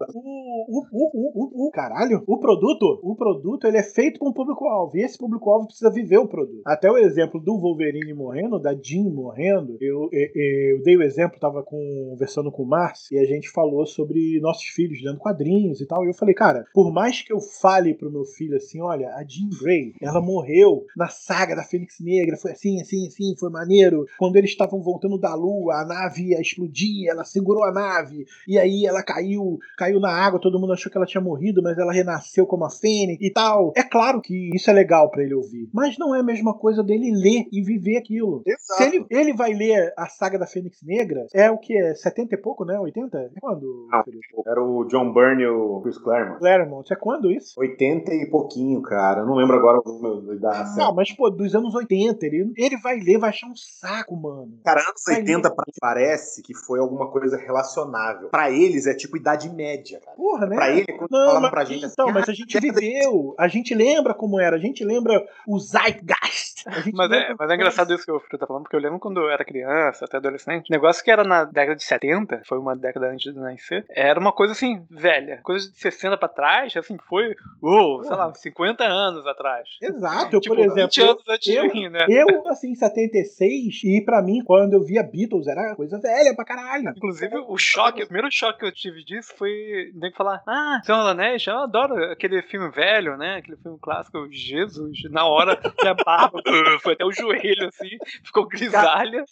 [SPEAKER 1] o, o, o, o, caralho, o produto, o produto ele é feito com o público-alvo. E esse público-alvo precisa viver o produto. Até o exemplo do Wolverine morrendo, da Jean morrendo, eu, eu, eu dei o exemplo, tava conversando com o Márcio, e a gente falou sobre nossos filhos lendo quadrinhos e tal. E eu falei, cara, por mais que eu fale pro meu filho assim: olha, a Jean Grey, ela morreu na saga da Fênix Negra, foi assim, assim, assim, foi maneiro. Quando eles estavam voltando da lua, a nave ia explodir, ela segurou a nave, e aí ela caiu, caiu na água, todo mundo achou que ela tinha morrido, mas ela renasceu como a Fênix e tal. É claro que isso é legal para ele ouvir, mas não é a mesma coisa dele ler e viver aquilo.
[SPEAKER 2] Exato.
[SPEAKER 1] Se ele, ele vai ler a saga da Fênix Negra, é o que? É 70 e pouco, né? 80? É quando? Felipe?
[SPEAKER 2] era o John Byrne e o Chris Claremont.
[SPEAKER 1] Claremont, é quando isso?
[SPEAKER 2] 80 e pouquinho, cara. Eu não lembro agora o número da
[SPEAKER 1] Não, mas pô, dos anos 80, ele, ele vai ler, vai achar um saco, mano.
[SPEAKER 2] Cara, anos
[SPEAKER 1] Vai
[SPEAKER 2] 80 pra- parece que foi alguma coisa relacionável. Pra eles é tipo Idade Média, cara.
[SPEAKER 1] Porra, né?
[SPEAKER 2] Pra ele, quando
[SPEAKER 1] Não, mas,
[SPEAKER 2] pra gente assim,
[SPEAKER 1] então,
[SPEAKER 2] ah,
[SPEAKER 1] mas a gente
[SPEAKER 2] de
[SPEAKER 1] viveu, a gente lembra como era, a gente lembra o Zeitgeist.
[SPEAKER 3] Mas é, mas é engraçado isso que o Frio tá falando, porque eu lembro quando eu era criança, até adolescente, negócio que era na década de 70, foi uma década antes de nascer, era uma coisa assim, velha. Coisa de 60 pra trás, assim, foi, uh, sei lá, 50 anos atrás.
[SPEAKER 1] Exato, eu,
[SPEAKER 3] tipo,
[SPEAKER 1] por exemplo,
[SPEAKER 3] 20 anos antes
[SPEAKER 1] eu-
[SPEAKER 3] de mim, né?
[SPEAKER 1] eu, assim, em 76, e pra mim, quando eu via Beatles, era coisa velha pra caralho.
[SPEAKER 3] Inclusive, o choque, o primeiro choque que eu tive disso foi nem falar, ah, Senhor dos Anéis, eu adoro aquele filme velho, né? Aquele filme clássico, Jesus, na hora que a barba foi até o joelho, assim, ficou grisalha,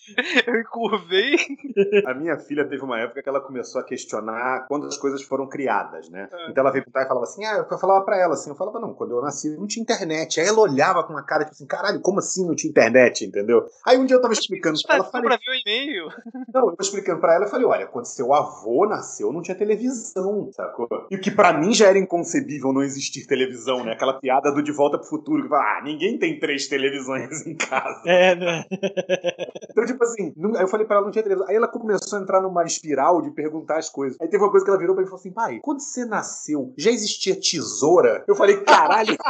[SPEAKER 3] eu encurvei.
[SPEAKER 2] A minha filha teve uma época que ela começou a questionar quando as coisas foram criadas, né?
[SPEAKER 3] É.
[SPEAKER 2] Então ela veio contar e falava assim: ah, eu falava pra ela assim, eu falava, não, quando eu nasci não tinha internet. Aí ela olhava com uma cara tipo assim, caralho, como assim não tinha internet, entendeu? Aí um dia eu tava explicando pra ela, falei,
[SPEAKER 3] pra ver o e-mail.
[SPEAKER 2] não, eu tô explicando pra ela, eu falei, olha, quando seu avô nasceu não tinha televisão, sacou? E o que pra mim já era inconcebível não existir televisão, né? Aquela piada do De Volta pro Futuro, que fala, ah, ninguém tem três televisões em casa.
[SPEAKER 1] É, né?
[SPEAKER 2] Então, tipo assim, não- eu falei pra ela, não tinha televisão. Aí ela começou a entrar numa espiral de perguntar as coisas. Aí teve uma coisa que ela virou pra mim e falou assim: pai, quando você nasceu, já existia tesoura? Eu falei, caralho.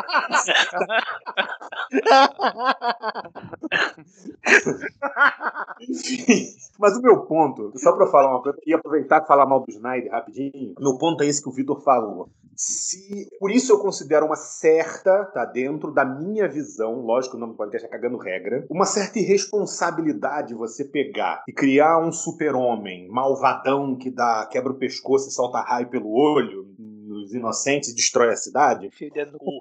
[SPEAKER 2] Enfim, mas o meu ponto, só pra falar uma coisa, e aproveitar e falar mal do Snyder rapidinho, meu ponto é esse que o Vitor falou. Se, por isso eu considero uma certa, tá dentro da minha visão, lógico, não pode deixar cagando regra, uma certa irresponsabilidade você pegar e criar um super-homem malvadão que dá quebra o pescoço e solta raio pelo olho nos inocentes e destrói a cidade.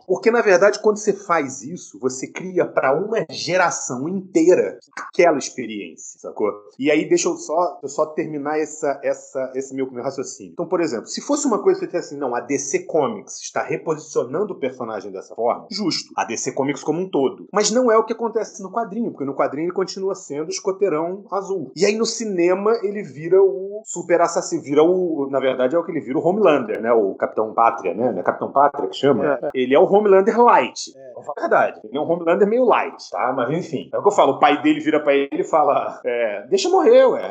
[SPEAKER 2] Porque, na verdade, quando você faz isso, você cria para uma geração inteira aquela experiência, sacou? E aí, deixa eu só, eu só terminar essa, essa, esse meu, meu raciocínio. Então, por exemplo, se fosse uma coisa que você assim, não, a DC Comics está reposicionando o personagem dessa forma, justo. A DC Comics como um todo. Mas não é o que acontece no quadrinho, porque no quadrinho ele continua sendo o escoteirão azul. E aí, no cinema, ele vira o super assassino, vira o, na verdade, é o que ele vira o Homelander, né? O Capitão Pátria, né? É Capitão Pátria que chama? Ele é o Homelander light. É, verdade. Ele é um Homelander meio light, tá? Mas enfim. É o que eu falo. O pai dele vira pra ele e fala: é, deixa morrer, ué.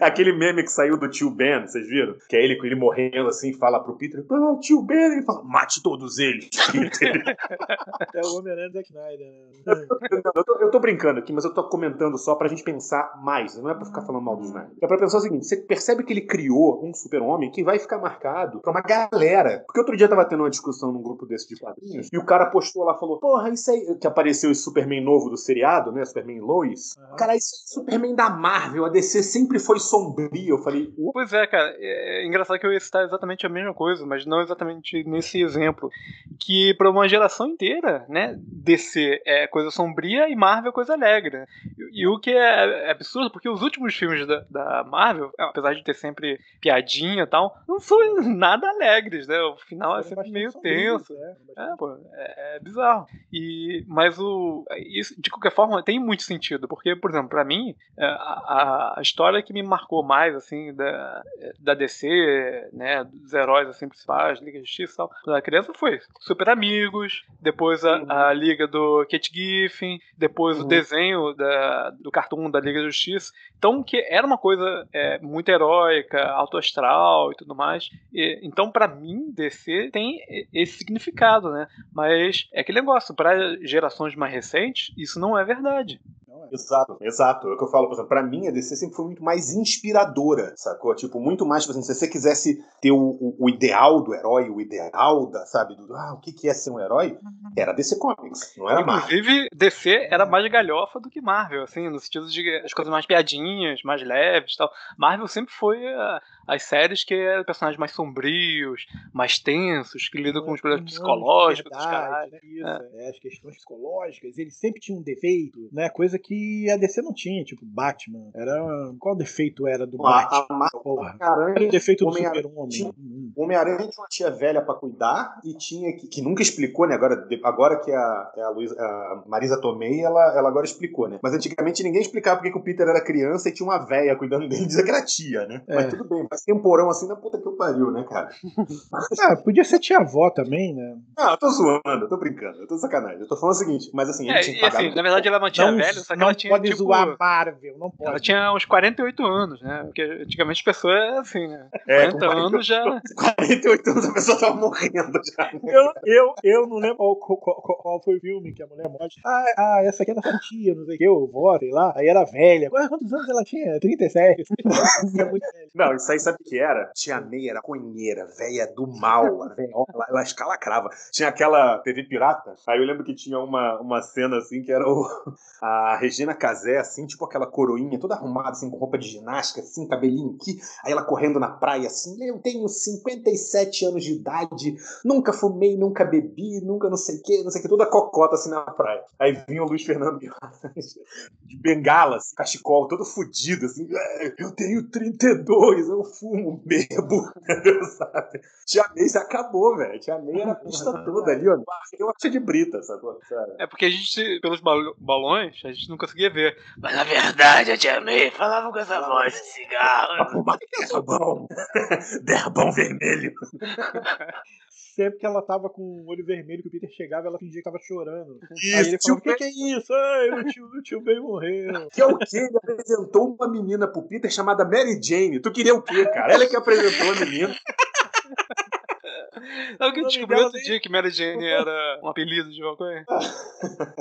[SPEAKER 2] É Aquele meme que saiu do tio Ben, vocês viram? Que é ele com ele morrendo assim, fala pro Peter: ah, tio Ben, ele fala: mate todos eles. Peter.
[SPEAKER 1] É o Zack Snyder. Né?
[SPEAKER 2] eu, tô, eu tô brincando aqui, mas eu tô comentando só pra gente pensar mais. Não é pra ficar falando mal do Snyder. É pra pensar o seguinte: você percebe que ele criou um super-homem que vai ficar marcado pra uma galera. Porque outro dia tava tendo uma discussão num grupo desse de quadrinhos e o cara postou lá falou: Porra, isso aí. Que apareceu esse Superman novo do seriado, né? Superman Lois.
[SPEAKER 1] Aham.
[SPEAKER 2] Cara, esse é Superman da Marvel. A DC sempre foi sombrio. Eu falei: "Ué,
[SPEAKER 3] Pois é, cara. É engraçado que eu ia citar exatamente a mesma coisa, mas não exatamente nesse exemplo. Que pra uma geração inteira, né? DC é coisa sombria e Marvel é coisa alegre. E, e o que é absurdo, porque os últimos filmes da, da Marvel, apesar de ter sempre piadinha e tal, não são nada alegres, né? O final é sempre meio tenso.
[SPEAKER 1] é,
[SPEAKER 3] É, pô, é, é bizarro. E, mas o. Isso, de qualquer forma, tem muito sentido. Porque, por exemplo, pra mim, é, a, a história que me marcou mais, assim, da, da DC, né, dos heróis assim, principais, Liga da Justiça e tal, era criança foi Super Amigos, depois a, a Liga do Kate Giffen, depois o
[SPEAKER 2] Uhum.
[SPEAKER 3] desenho da, do cartoon da Liga da Justiça. Então, que era uma coisa é, muito heróica, alto astral e tudo mais. E- então, pra mim, DC tem esse significado, né? Mas é aquele negócio, para gerações mais recentes, isso não é verdade.
[SPEAKER 1] Não é.
[SPEAKER 2] Exato, exato. É o que eu falo, por exemplo, pra mim a DC sempre foi muito mais inspiradora, sacou? Tipo, muito mais, tipo assim, se você quisesse ter o, o, o ideal do herói, o ideal da, sabe, do, ah, o que que é ser um herói, era DC Comics, não era Marvel.
[SPEAKER 3] Inclusive, DC era mais galhofa do que Marvel, assim, no sentido de as coisas mais piadinhas, mais leves e tal. Marvel sempre foi a, as séries que é personagens mais sombrios, mais tensos, que lidam com os problemas psicológicos dos caras.
[SPEAKER 1] Né? Isso, é. É, as questões psicológicas, eles sempre tinham um defeito, né? Coisa que a DC não tinha, tipo Batman. Era. Qual defeito era do Batman?
[SPEAKER 2] a,
[SPEAKER 1] Porra. O defeito do
[SPEAKER 2] Homem-Aranha
[SPEAKER 1] super-homem.
[SPEAKER 2] tinha-
[SPEAKER 1] Hum.
[SPEAKER 2] O Homem-Aranha tinha uma tia velha pra cuidar e tinha que, que nunca explicou, né? Agora, agora que a, é a, Luísa- a Marisa Tomei, ela, ela agora explicou, né? Mas antigamente ninguém explicava porque que o Peter era criança e tinha uma velha cuidando dele, dizia que era tia, né?
[SPEAKER 1] É.
[SPEAKER 2] Mas tudo bem, faz temporão assim na puta que eu pariu, né, cara?
[SPEAKER 1] Ah, podia ser tia-avó também, né?
[SPEAKER 2] Ah, eu tô zoando, eu tô brincando, eu tô sacanagem. Eu tô falando o seguinte, mas assim,
[SPEAKER 3] É,
[SPEAKER 2] tinha
[SPEAKER 3] e
[SPEAKER 2] que pagar.
[SPEAKER 3] assim, na verdade ela
[SPEAKER 1] não
[SPEAKER 3] velha, só que
[SPEAKER 1] não
[SPEAKER 3] ela tinha
[SPEAKER 1] pode
[SPEAKER 3] tipo.
[SPEAKER 1] zoar Marvel, não pode.
[SPEAKER 3] Ela tinha uns 48 anos, né? Porque antigamente as pessoas é assim, né?
[SPEAKER 2] É, com
[SPEAKER 3] 40 anos já.
[SPEAKER 2] 48 anos a pessoa tava morrendo já.
[SPEAKER 1] Eu, eu, eu não lembro qual, qual- qual- foi o filme que a mulher morre. Ah, ah, essa aqui é da sua tia, não sei o que, eu vó, sei lá. Aí era velha. Quantos anos ela tinha? 37. é muito velha.
[SPEAKER 2] Não, isso aí sabe o que era? Tia May era conheira, velha do mal. a véia, ó, Ela, ela escalacrava. Tinha aquela TV pirata. Aí eu lembro que tinha uma, uma cena assim que era o, a Regina Casé, assim, tipo aquela coroinha toda arrumada, assim, com roupa de ginástica, assim, cabelinho aqui. Aí ela correndo na praia, assim. Eu tenho 57 anos de idade, nunca fumei, nunca bebi, nunca não sei o que, não sei o que, toda cocota assim na praia. Aí vinha o Luiz Fernando de bengala, assim, cachecol, todo fudido, assim. "É, Eu tenho 32, eu fumo, bebo, sabe? Tia May se acabou, velho. Tia May era a pista toda ali, ó. Eu acho de brita? Sabe?
[SPEAKER 3] É porque a gente, pelos bal- balões, a gente não conseguia ver. Mas na verdade a tia May falava com essa voz de cigarro.
[SPEAKER 2] Fumar derbão. derbão vermelho.
[SPEAKER 1] Sempre que ela tava com o olho vermelho, que o Peter chegava, ela fingia que tava chorando.
[SPEAKER 2] Isso,
[SPEAKER 1] Aí ele falava, o que, que é isso? Ai, o tio, o tio Ben morreu.
[SPEAKER 2] Que é o quê? Ele apresentou uma menina pro Peter chamada Mary Jane. Tu queria o quê, cara? Ela que apresentou a menina.
[SPEAKER 3] Sabe que eu descobri outro dia que Mary Jane era um apelido de uma coisa?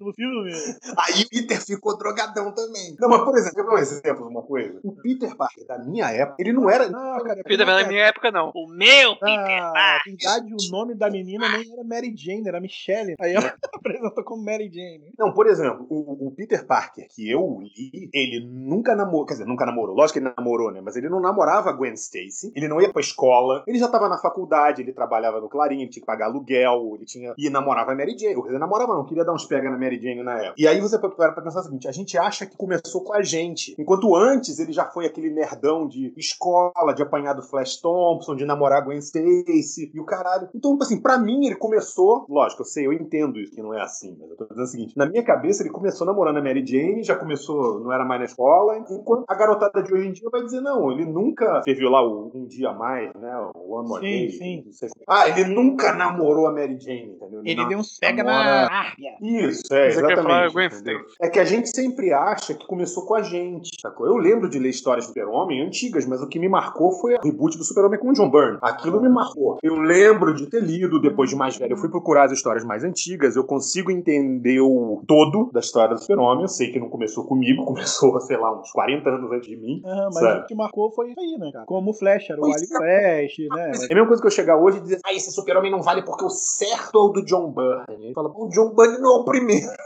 [SPEAKER 1] No filme.
[SPEAKER 2] Aí o Peter ficou drogadão também. Não, mas por exemplo, um exemplo de uma coisa. O Peter Parker da minha época, ele não era.
[SPEAKER 1] Não, cara.
[SPEAKER 3] Peter
[SPEAKER 1] não,
[SPEAKER 3] na
[SPEAKER 1] cara.
[SPEAKER 3] minha época não. O meu Peter
[SPEAKER 1] Ah, na
[SPEAKER 3] Parker.
[SPEAKER 1] verdade, o nome da menina nem era Mary Jane, era Michelle. Aí ela apresentou como Mary Jane.
[SPEAKER 2] Não, por exemplo, o, o Peter Parker que eu li, ele nunca namorou. Quer dizer, nunca namorou. Lógico que ele namorou, né? Mas ele não namorava a Gwen Stacy. Ele não ia pra escola. Ele já tava na faculdade, ele trabalhava no Clarim, ele tinha que pagar aluguel, ele tinha. E namorava a Mary Jane. Dizer, namorava não, queria dar uns pega na Mary Jane na época. E aí você para pra pensar o seguinte: a gente acha que começou com a gente. Enquanto antes ele já foi aquele nerdão de escola, de apanhar do Flash Thompson, de namorar Gwen Stacy e o caralho. Então, assim, pra mim ele começou. Lógico, eu sei, eu entendo isso, que não é assim, mas eu tô dizendo o seguinte: na minha cabeça ele começou namorando a Mary Jane, já começou, não era mais na escola, enquanto a garotada de hoje em dia vai dizer, não, ele nunca teve lá o Um Dia a Mais, né? O One More
[SPEAKER 1] Sim,
[SPEAKER 2] Day.
[SPEAKER 1] sim.
[SPEAKER 2] Não sei se- Ah, ele nunca namorou a Mary Jane, entendeu?
[SPEAKER 1] Ele
[SPEAKER 2] não-
[SPEAKER 1] deu uns pega
[SPEAKER 2] namora-
[SPEAKER 1] na área.
[SPEAKER 2] Isso, é,
[SPEAKER 3] Você quer falar
[SPEAKER 2] exatamente. É que a gente sempre acha que começou com a gente, sacou? Eu lembro de ler histórias do Super-Homem antigas, mas o que me marcou foi o reboot do Super-Homem com o John Byrne. Aquilo me marcou. Eu lembro de ter lido, depois de mais velho, eu fui procurar as histórias mais antigas, eu consigo entender o todo da história do Super-Homem. Eu sei que não começou comigo, começou, sei lá, uns 40 anos antes de mim.
[SPEAKER 1] Aham, mas
[SPEAKER 2] Sabe?
[SPEAKER 1] o que marcou foi isso aí, né, cara? Como o Flash, era o
[SPEAKER 2] Pois
[SPEAKER 1] Wally Flash, né?
[SPEAKER 2] É a mesma coisa que eu chegar hoje e dizer, ah, esse super-homem não vale porque o certo é o do John Byrne. Ele fala, o John Byrne não é o primeiro.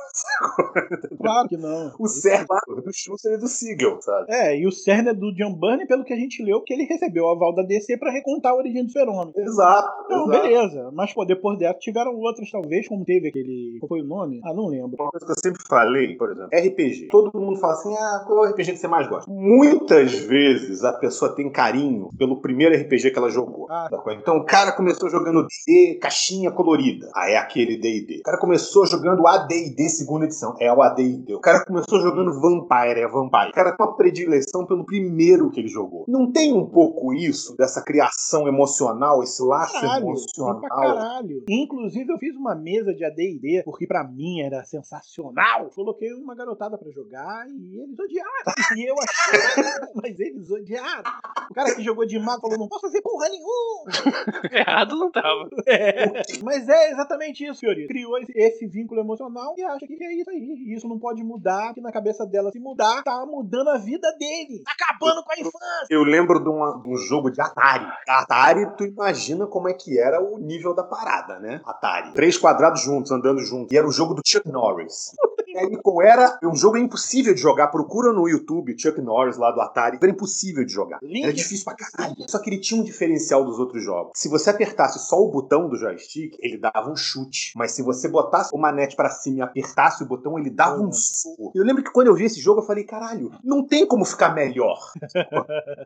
[SPEAKER 1] Claro que não.
[SPEAKER 2] O certo é do Schuster e do Siegel, sabe?
[SPEAKER 1] É, e o cerne é do John Byrne, pelo que a gente leu, que ele recebeu o aval da DC pra recontar a origem do Super-Homem.
[SPEAKER 2] Exato.
[SPEAKER 1] Não,
[SPEAKER 2] exato.
[SPEAKER 1] beleza. Mas, pô, depois dessa tiveram outras, talvez, como teve aquele. Qual foi o nome? Ah, não lembro.
[SPEAKER 2] Uma coisa que eu sempre falei, por exemplo, RPG. Todo mundo fala assim, ah, qual é o RPG que você mais gosta? Muitas vezes a pessoa tem carinho pelo primeiro RPG que ela jogou.
[SPEAKER 1] Ah.
[SPEAKER 2] Então o cara começou jogando D, caixinha colorida. Ah, é aquele D&D. O cara começou jogando AD&D segunda edição. É o AD&D. O cara começou jogando Vampire, é Vampire. O cara tem uma predileção pelo primeiro que ele jogou. Não tem um pouco isso, dessa criação emocional, esse laço
[SPEAKER 1] Caralho,
[SPEAKER 2] emocional?
[SPEAKER 1] pra caralho. Inclusive, eu fiz uma mesa de AD&D, porque pra mim era sensacional. Coloquei uma garotada pra jogar e eles odiaram. E eu achei, mas eles odiaram. O cara que jogou de mago falou, não posso fazer porra nenhuma.
[SPEAKER 3] Errado não tava.
[SPEAKER 1] É. Mas é exatamente isso, Fiorito. Criou esse, vínculo emocional e acha que é isso aí. E isso não pode mudar, que na cabeça dela, se mudar, tá mudando a vida dele. Tá acabando com a infância.
[SPEAKER 2] Eu lembro de, uma- de um jogo de Atari. Atari, tu imagina como é que era o nível da parada, né? Atari. Três quadrados juntos, andando juntos. E era o jogo do Chuck Norris. Helical era um jogo impossível de jogar. Procura no YouTube, Chuck Norris lá do Atari. Era impossível de jogar.
[SPEAKER 1] Link-
[SPEAKER 2] Era difícil pra caralho. Só que ele tinha um diferencial dos outros jogos. Se você apertasse só o botão do joystick, ele dava um chute. Mas se você botasse o manete pra cima e apertasse o botão, ele dava um soco. Eu lembro que quando eu vi esse jogo, eu falei, caralho, não tem como ficar melhor.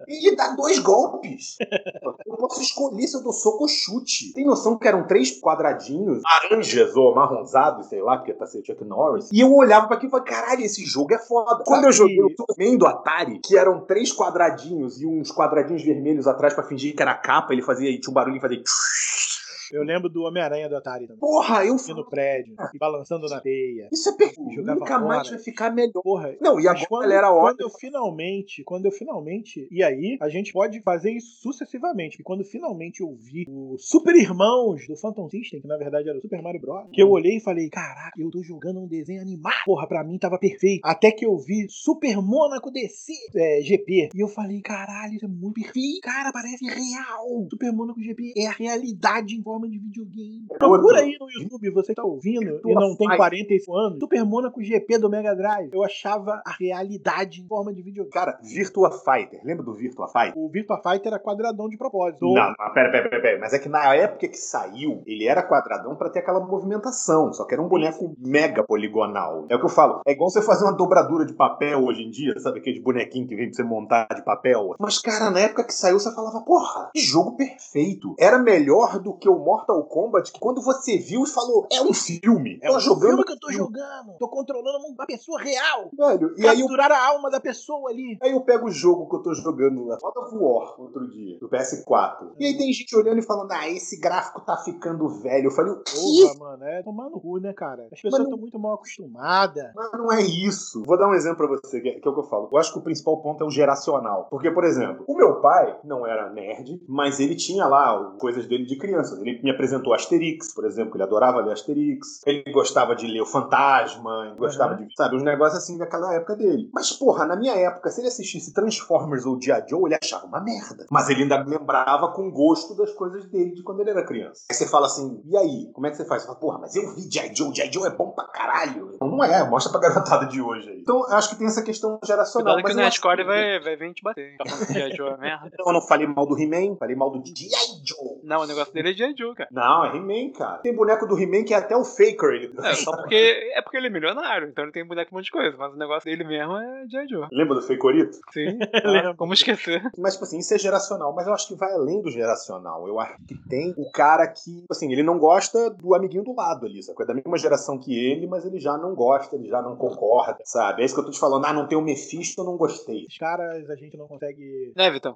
[SPEAKER 2] ele dá dois golpes. Eu posso escolher se eu dou soco ou chute. Tem noção que eram três quadradinhos, laranjas ou amarronzados, sei lá, porque tá ser Chuck Norris. E eu olhava pra aquilo e falei, caralho, esse jogo é foda. Quando eu joguei o Superman do Atari, que eram três quadradinhos e uns quadradinhos vermelhos atrás pra fingir que era capa, ele fazia, tinha um barulho e fazia.
[SPEAKER 1] Eu lembro do Homem-Aranha do Atari também.
[SPEAKER 2] Porra, eu
[SPEAKER 1] Aqui no prédio, e balançando na teia.
[SPEAKER 2] Isso é perfeito. Nunca mais
[SPEAKER 1] fora.
[SPEAKER 2] vai ficar melhor.
[SPEAKER 1] Porra,
[SPEAKER 2] Não, e agora
[SPEAKER 1] quando,
[SPEAKER 2] ela era
[SPEAKER 1] quando
[SPEAKER 2] ótima.
[SPEAKER 1] eu finalmente, quando eu finalmente, e aí a gente pode fazer isso sucessivamente, porque quando finalmente eu vi o Super Irmãos do Phantom System, que na verdade era o Super Mario Bros, que eu olhei e falei, caraca, eu tô jogando um desenho animado. Porra, pra mim tava perfeito. Até que eu vi Super Mônaco DC é, GP, e eu falei, caralho, isso é muito perfeito. Cara, parece real. Super Mônaco GP é a realidade em forma de videogame. Procura aí no YouTube, você tá ouvindo e não tem 45 anos, Super Mônaco GP do Mega Drive. Eu achava a realidade em forma de videogame.
[SPEAKER 2] Cara, Virtua Fighter. Lembra do Virtua Fighter?
[SPEAKER 1] O Virtua Fighter era quadradão de propósito.
[SPEAKER 2] Não, mas pera, pera, pera, pera. Mas é que na época que saiu, ele era quadradão pra ter aquela movimentação. Só que era um boneco mega poligonal. É o que eu falo. É igual você fazer uma dobradura de papel hoje em dia, sabe? Aquele bonequinho que vem pra você montar de papel. Mas, cara, na época que saiu, você falava, porra, que jogo perfeito. Era melhor do que o Mortal Kombat, que quando você viu, você falou, é um filme.
[SPEAKER 1] É
[SPEAKER 2] tô
[SPEAKER 1] um
[SPEAKER 2] jogando.
[SPEAKER 1] filme que eu tô jogando. Tô controlando uma pessoa real.
[SPEAKER 2] Velho, e aí eu
[SPEAKER 1] Capturar a alma da pessoa ali.
[SPEAKER 2] Aí eu pego o jogo que eu tô jogando, God of War, outro dia, do PS4. E aí tem gente olhando e falando, ah, esse gráfico tá ficando velho. Eu falei, o quê?
[SPEAKER 1] Porra, mano, é tomar no cu, né, cara? As pessoas
[SPEAKER 2] Mas não-
[SPEAKER 1] estão muito mal acostumadas.
[SPEAKER 2] Mas não é isso. Vou dar um exemplo pra você, que é, que é o que eu falo. Eu acho que o principal ponto é o geracional. Porque, por exemplo, o meu pai não era nerd, mas ele tinha lá coisas dele de criança. Ele me apresentou Asterix, por exemplo, ele adorava ler Asterix. Ele gostava de ler o Fantasma, gostava de, sabe, uns negócios assim daquela época dele. Mas, porra, na minha época, se ele assistisse Transformers ou G.I. Joe, ele achava uma merda. Mas ele ainda lembrava com gosto das coisas dele de quando ele era criança. Aí você fala assim, e aí? Como é que você faz? Você fala, porra, mas eu vi G.I. Joe, G.I. Joe é bom pra caralho. Não, não é, mostra pra garotada de hoje aí. Então, acho que tem essa questão geracional.
[SPEAKER 3] Cuidado que
[SPEAKER 2] mas
[SPEAKER 3] o
[SPEAKER 2] eu acho
[SPEAKER 3] Nerdcore vai, vai vir te bater. Tá falando que G.I. Joe é merda.
[SPEAKER 2] Não, eu não falei mal do He-Man, falei mal do G.I. Joe.
[SPEAKER 3] Não, o negócio dele é G.I. Joe, cara.
[SPEAKER 2] Não, é He-Man, cara. Tem boneco do He-Man que é até o Faker. Ele...
[SPEAKER 3] É, só porque, é porque ele é milionário, então ele tem boneco com um monte de coisa, mas o negócio dele mesmo é G.I. Joe.
[SPEAKER 2] Lembra do Fakerito?
[SPEAKER 3] Sim,
[SPEAKER 1] Lembro.
[SPEAKER 3] como esquecer.
[SPEAKER 2] Mas, tipo assim, isso é geracional. Mas eu acho que vai além do geracional. Eu acho que tem o cara que, assim, ele não gosta do amiguinho do lado ali, sabe? É da mesma geração que ele, mas ele já não gosta, ele já não concorda, sabe? É isso que eu tô te falando. Ah, não tem o Mephisto, eu não gostei.
[SPEAKER 1] Os caras a gente não consegue.
[SPEAKER 3] Né, Vitão?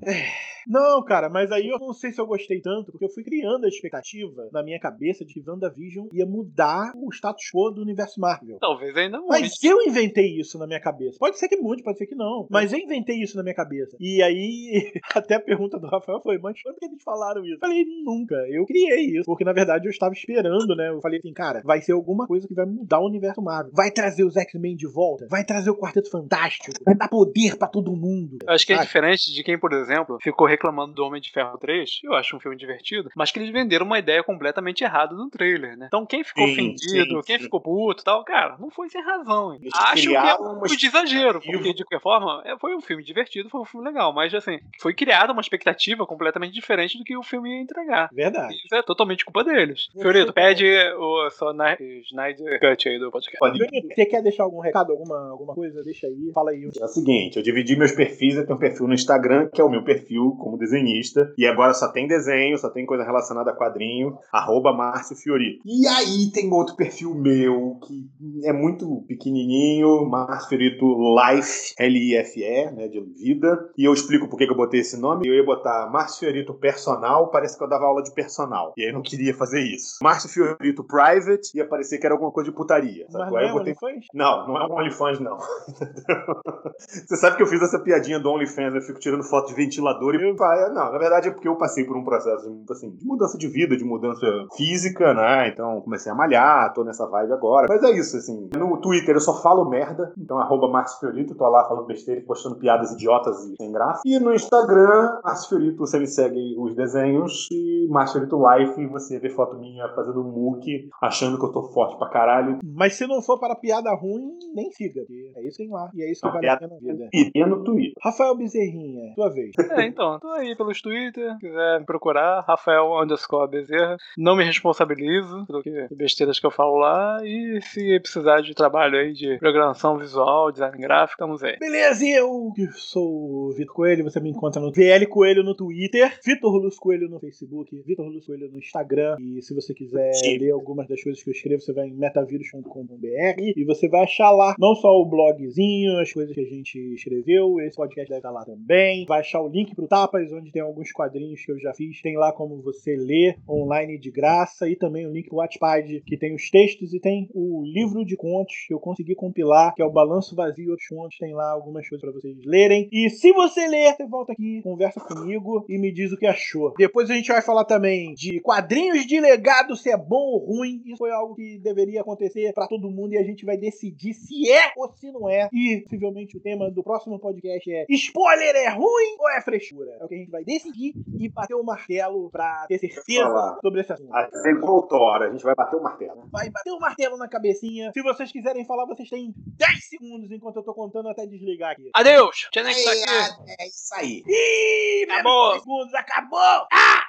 [SPEAKER 1] Não, cara, mas aí eu não sei se eu gostei tanto, porque eu fui criando a expectativa na minha cabeça de que WandaVision ia mudar o status quo do universo Marvel.
[SPEAKER 3] Talvez ainda mude.
[SPEAKER 1] Mas eu inventei isso na minha cabeça. Pode ser que mude, pode ser que não. Mas eu inventei isso na minha cabeça. E aí, até a pergunta do Rafael foi: Mas quando que eles falaram isso? Eu falei: Nunca. Eu criei isso. Porque na verdade eu estava esperando, né? Eu falei assim: Cara, vai ser alguma coisa que vai mudar o universo Marvel. Vai trazer os X-Men de volta. Vai trazer o Quarteto Fantástico. Vai dar poder pra todo mundo.
[SPEAKER 3] Eu acho que é diferente de quem, por exemplo, ficou reclamando do Homem de Ferro 3. Eu acho um filme divertido, mas que eles venderam uma ideia completamente errada no trailer, né? Então quem ficou
[SPEAKER 2] Sim,
[SPEAKER 3] ofendido,
[SPEAKER 2] sim,
[SPEAKER 3] quem
[SPEAKER 2] sim.
[SPEAKER 3] ficou puto e tal, cara, não foi sem razão.
[SPEAKER 2] Eles
[SPEAKER 3] Acho que é um
[SPEAKER 2] uma
[SPEAKER 3] de exagero, porque de qualquer forma, é, foi um filme divertido, foi um filme legal, mas assim, foi criada uma expectativa completamente diferente do que o filme ia entregar.
[SPEAKER 1] Verdade.
[SPEAKER 3] Isso é totalmente culpa deles. Fiorito, pede o só na- Snyder Cut aí do podcast.
[SPEAKER 2] Pode
[SPEAKER 1] Você quer deixar algum recado, alguma, alguma coisa? Deixa aí. Fala aí.
[SPEAKER 2] É o seguinte, eu dividi meus perfis, eu tenho um perfil no Instagram, que é o meu perfil como desenhista, e agora só tem desenho, só tem coisa relacionada a quadrinho, arroba Márcio Fiorito. E aí tem outro perfil meu, que é muito pequenininho, Márcio Fiorito Life, L-I-F-E, né, de vida, e eu explico por que eu botei esse nome, eu ia botar Márcio Fiorito Personal, parece que eu dava aula de personal, e aí eu não queria fazer isso. Márcio Fiorito Private, ia parecer que era alguma coisa de putaria,
[SPEAKER 1] Mas não
[SPEAKER 2] Aí
[SPEAKER 1] é
[SPEAKER 2] botei
[SPEAKER 1] OnlyFans?
[SPEAKER 2] não, não é um OnlyFans, não. Você sabe que eu fiz essa piadinha do OnlyFans, eu fico tirando foto de ventilador e. Não, na verdade é porque eu passei por um processo assim, de mudança de vida, de mudança física, né? Então comecei a malhar, tô nessa vibe agora. Mas é isso, assim. No Twitter eu só falo merda, então arroba Márcio Fiorito, tô lá falando besteira e postando piadas idiotas e sem graça. E no Instagram, Márcio Fiorito, você me segue os desenhos e Márcio Fiorito Life, você vê foto minha fazendo muque, achando que eu tô forte pra caralho.
[SPEAKER 1] Mas se não for para piada ruim, nem siga. porque É isso que tem lá. E é isso que
[SPEAKER 2] Não,
[SPEAKER 1] vale a pena vida.
[SPEAKER 2] E tem no Twitter.
[SPEAKER 1] Rafael Bezerrinha, tua vez.
[SPEAKER 3] É, então, tô aí pelos Twitter, quiser me procurar, Rafael underscore Bezerra. Não me responsabilizo pelo que besteiras que eu falo lá. E se precisar de trabalho aí de programação visual, design gráfico, estamos aí.
[SPEAKER 1] Beleza, e eu que sou o Vitor Coelho, você me encontra no VL Coelho no Twitter, Vitor Luz Coelho no Facebook, Vitor Luz Coelho no Instagram. E se você quiser
[SPEAKER 2] Sim.
[SPEAKER 1] ler algumas das coisas que eu escrevo, você vai em metavirus.com.br e você vai achar lá não só o blogzinho, as coisas que a gente escreveu, esse podcast deve estar lá também. Vai achar o link pro Tapas, onde tem alguns quadrinhos que eu já fiz. Tem lá como você ler online de graça e também o link pro Wattpad, que tem os textos e tem o livro de contos que eu consegui compilar, que é o Balanço Vazio e outros contos. Tem lá algumas coisas pra vocês lerem. E se você ler, você volta aqui, conversa comigo e me diz o que achou. Depois a gente vai falar também de quadrinhos de legado, se é bom ou ruim. Isso foi algo que deveria acontecer pra todo mundo e a gente vai decidir se é ou se não é. E possivelmente o tema do próximo podcast é spoiler é ruim ou é frescura? É o que a gente vai decidir e bater o martelo pra ter certeza
[SPEAKER 2] Falar.
[SPEAKER 1] sobre esse assunto.
[SPEAKER 2] Voltou a hora, a gente vai bater o martelo.
[SPEAKER 1] Vai bater o martelo na cabecinha. Se vocês quiserem falar, vocês têm 10 segundos enquanto eu tô contando até desligar aqui.
[SPEAKER 3] Adeus! Tchanek tá aqui!
[SPEAKER 2] É isso aí.
[SPEAKER 1] Ih,
[SPEAKER 3] Acabou.
[SPEAKER 1] segundos, acabou! Ah!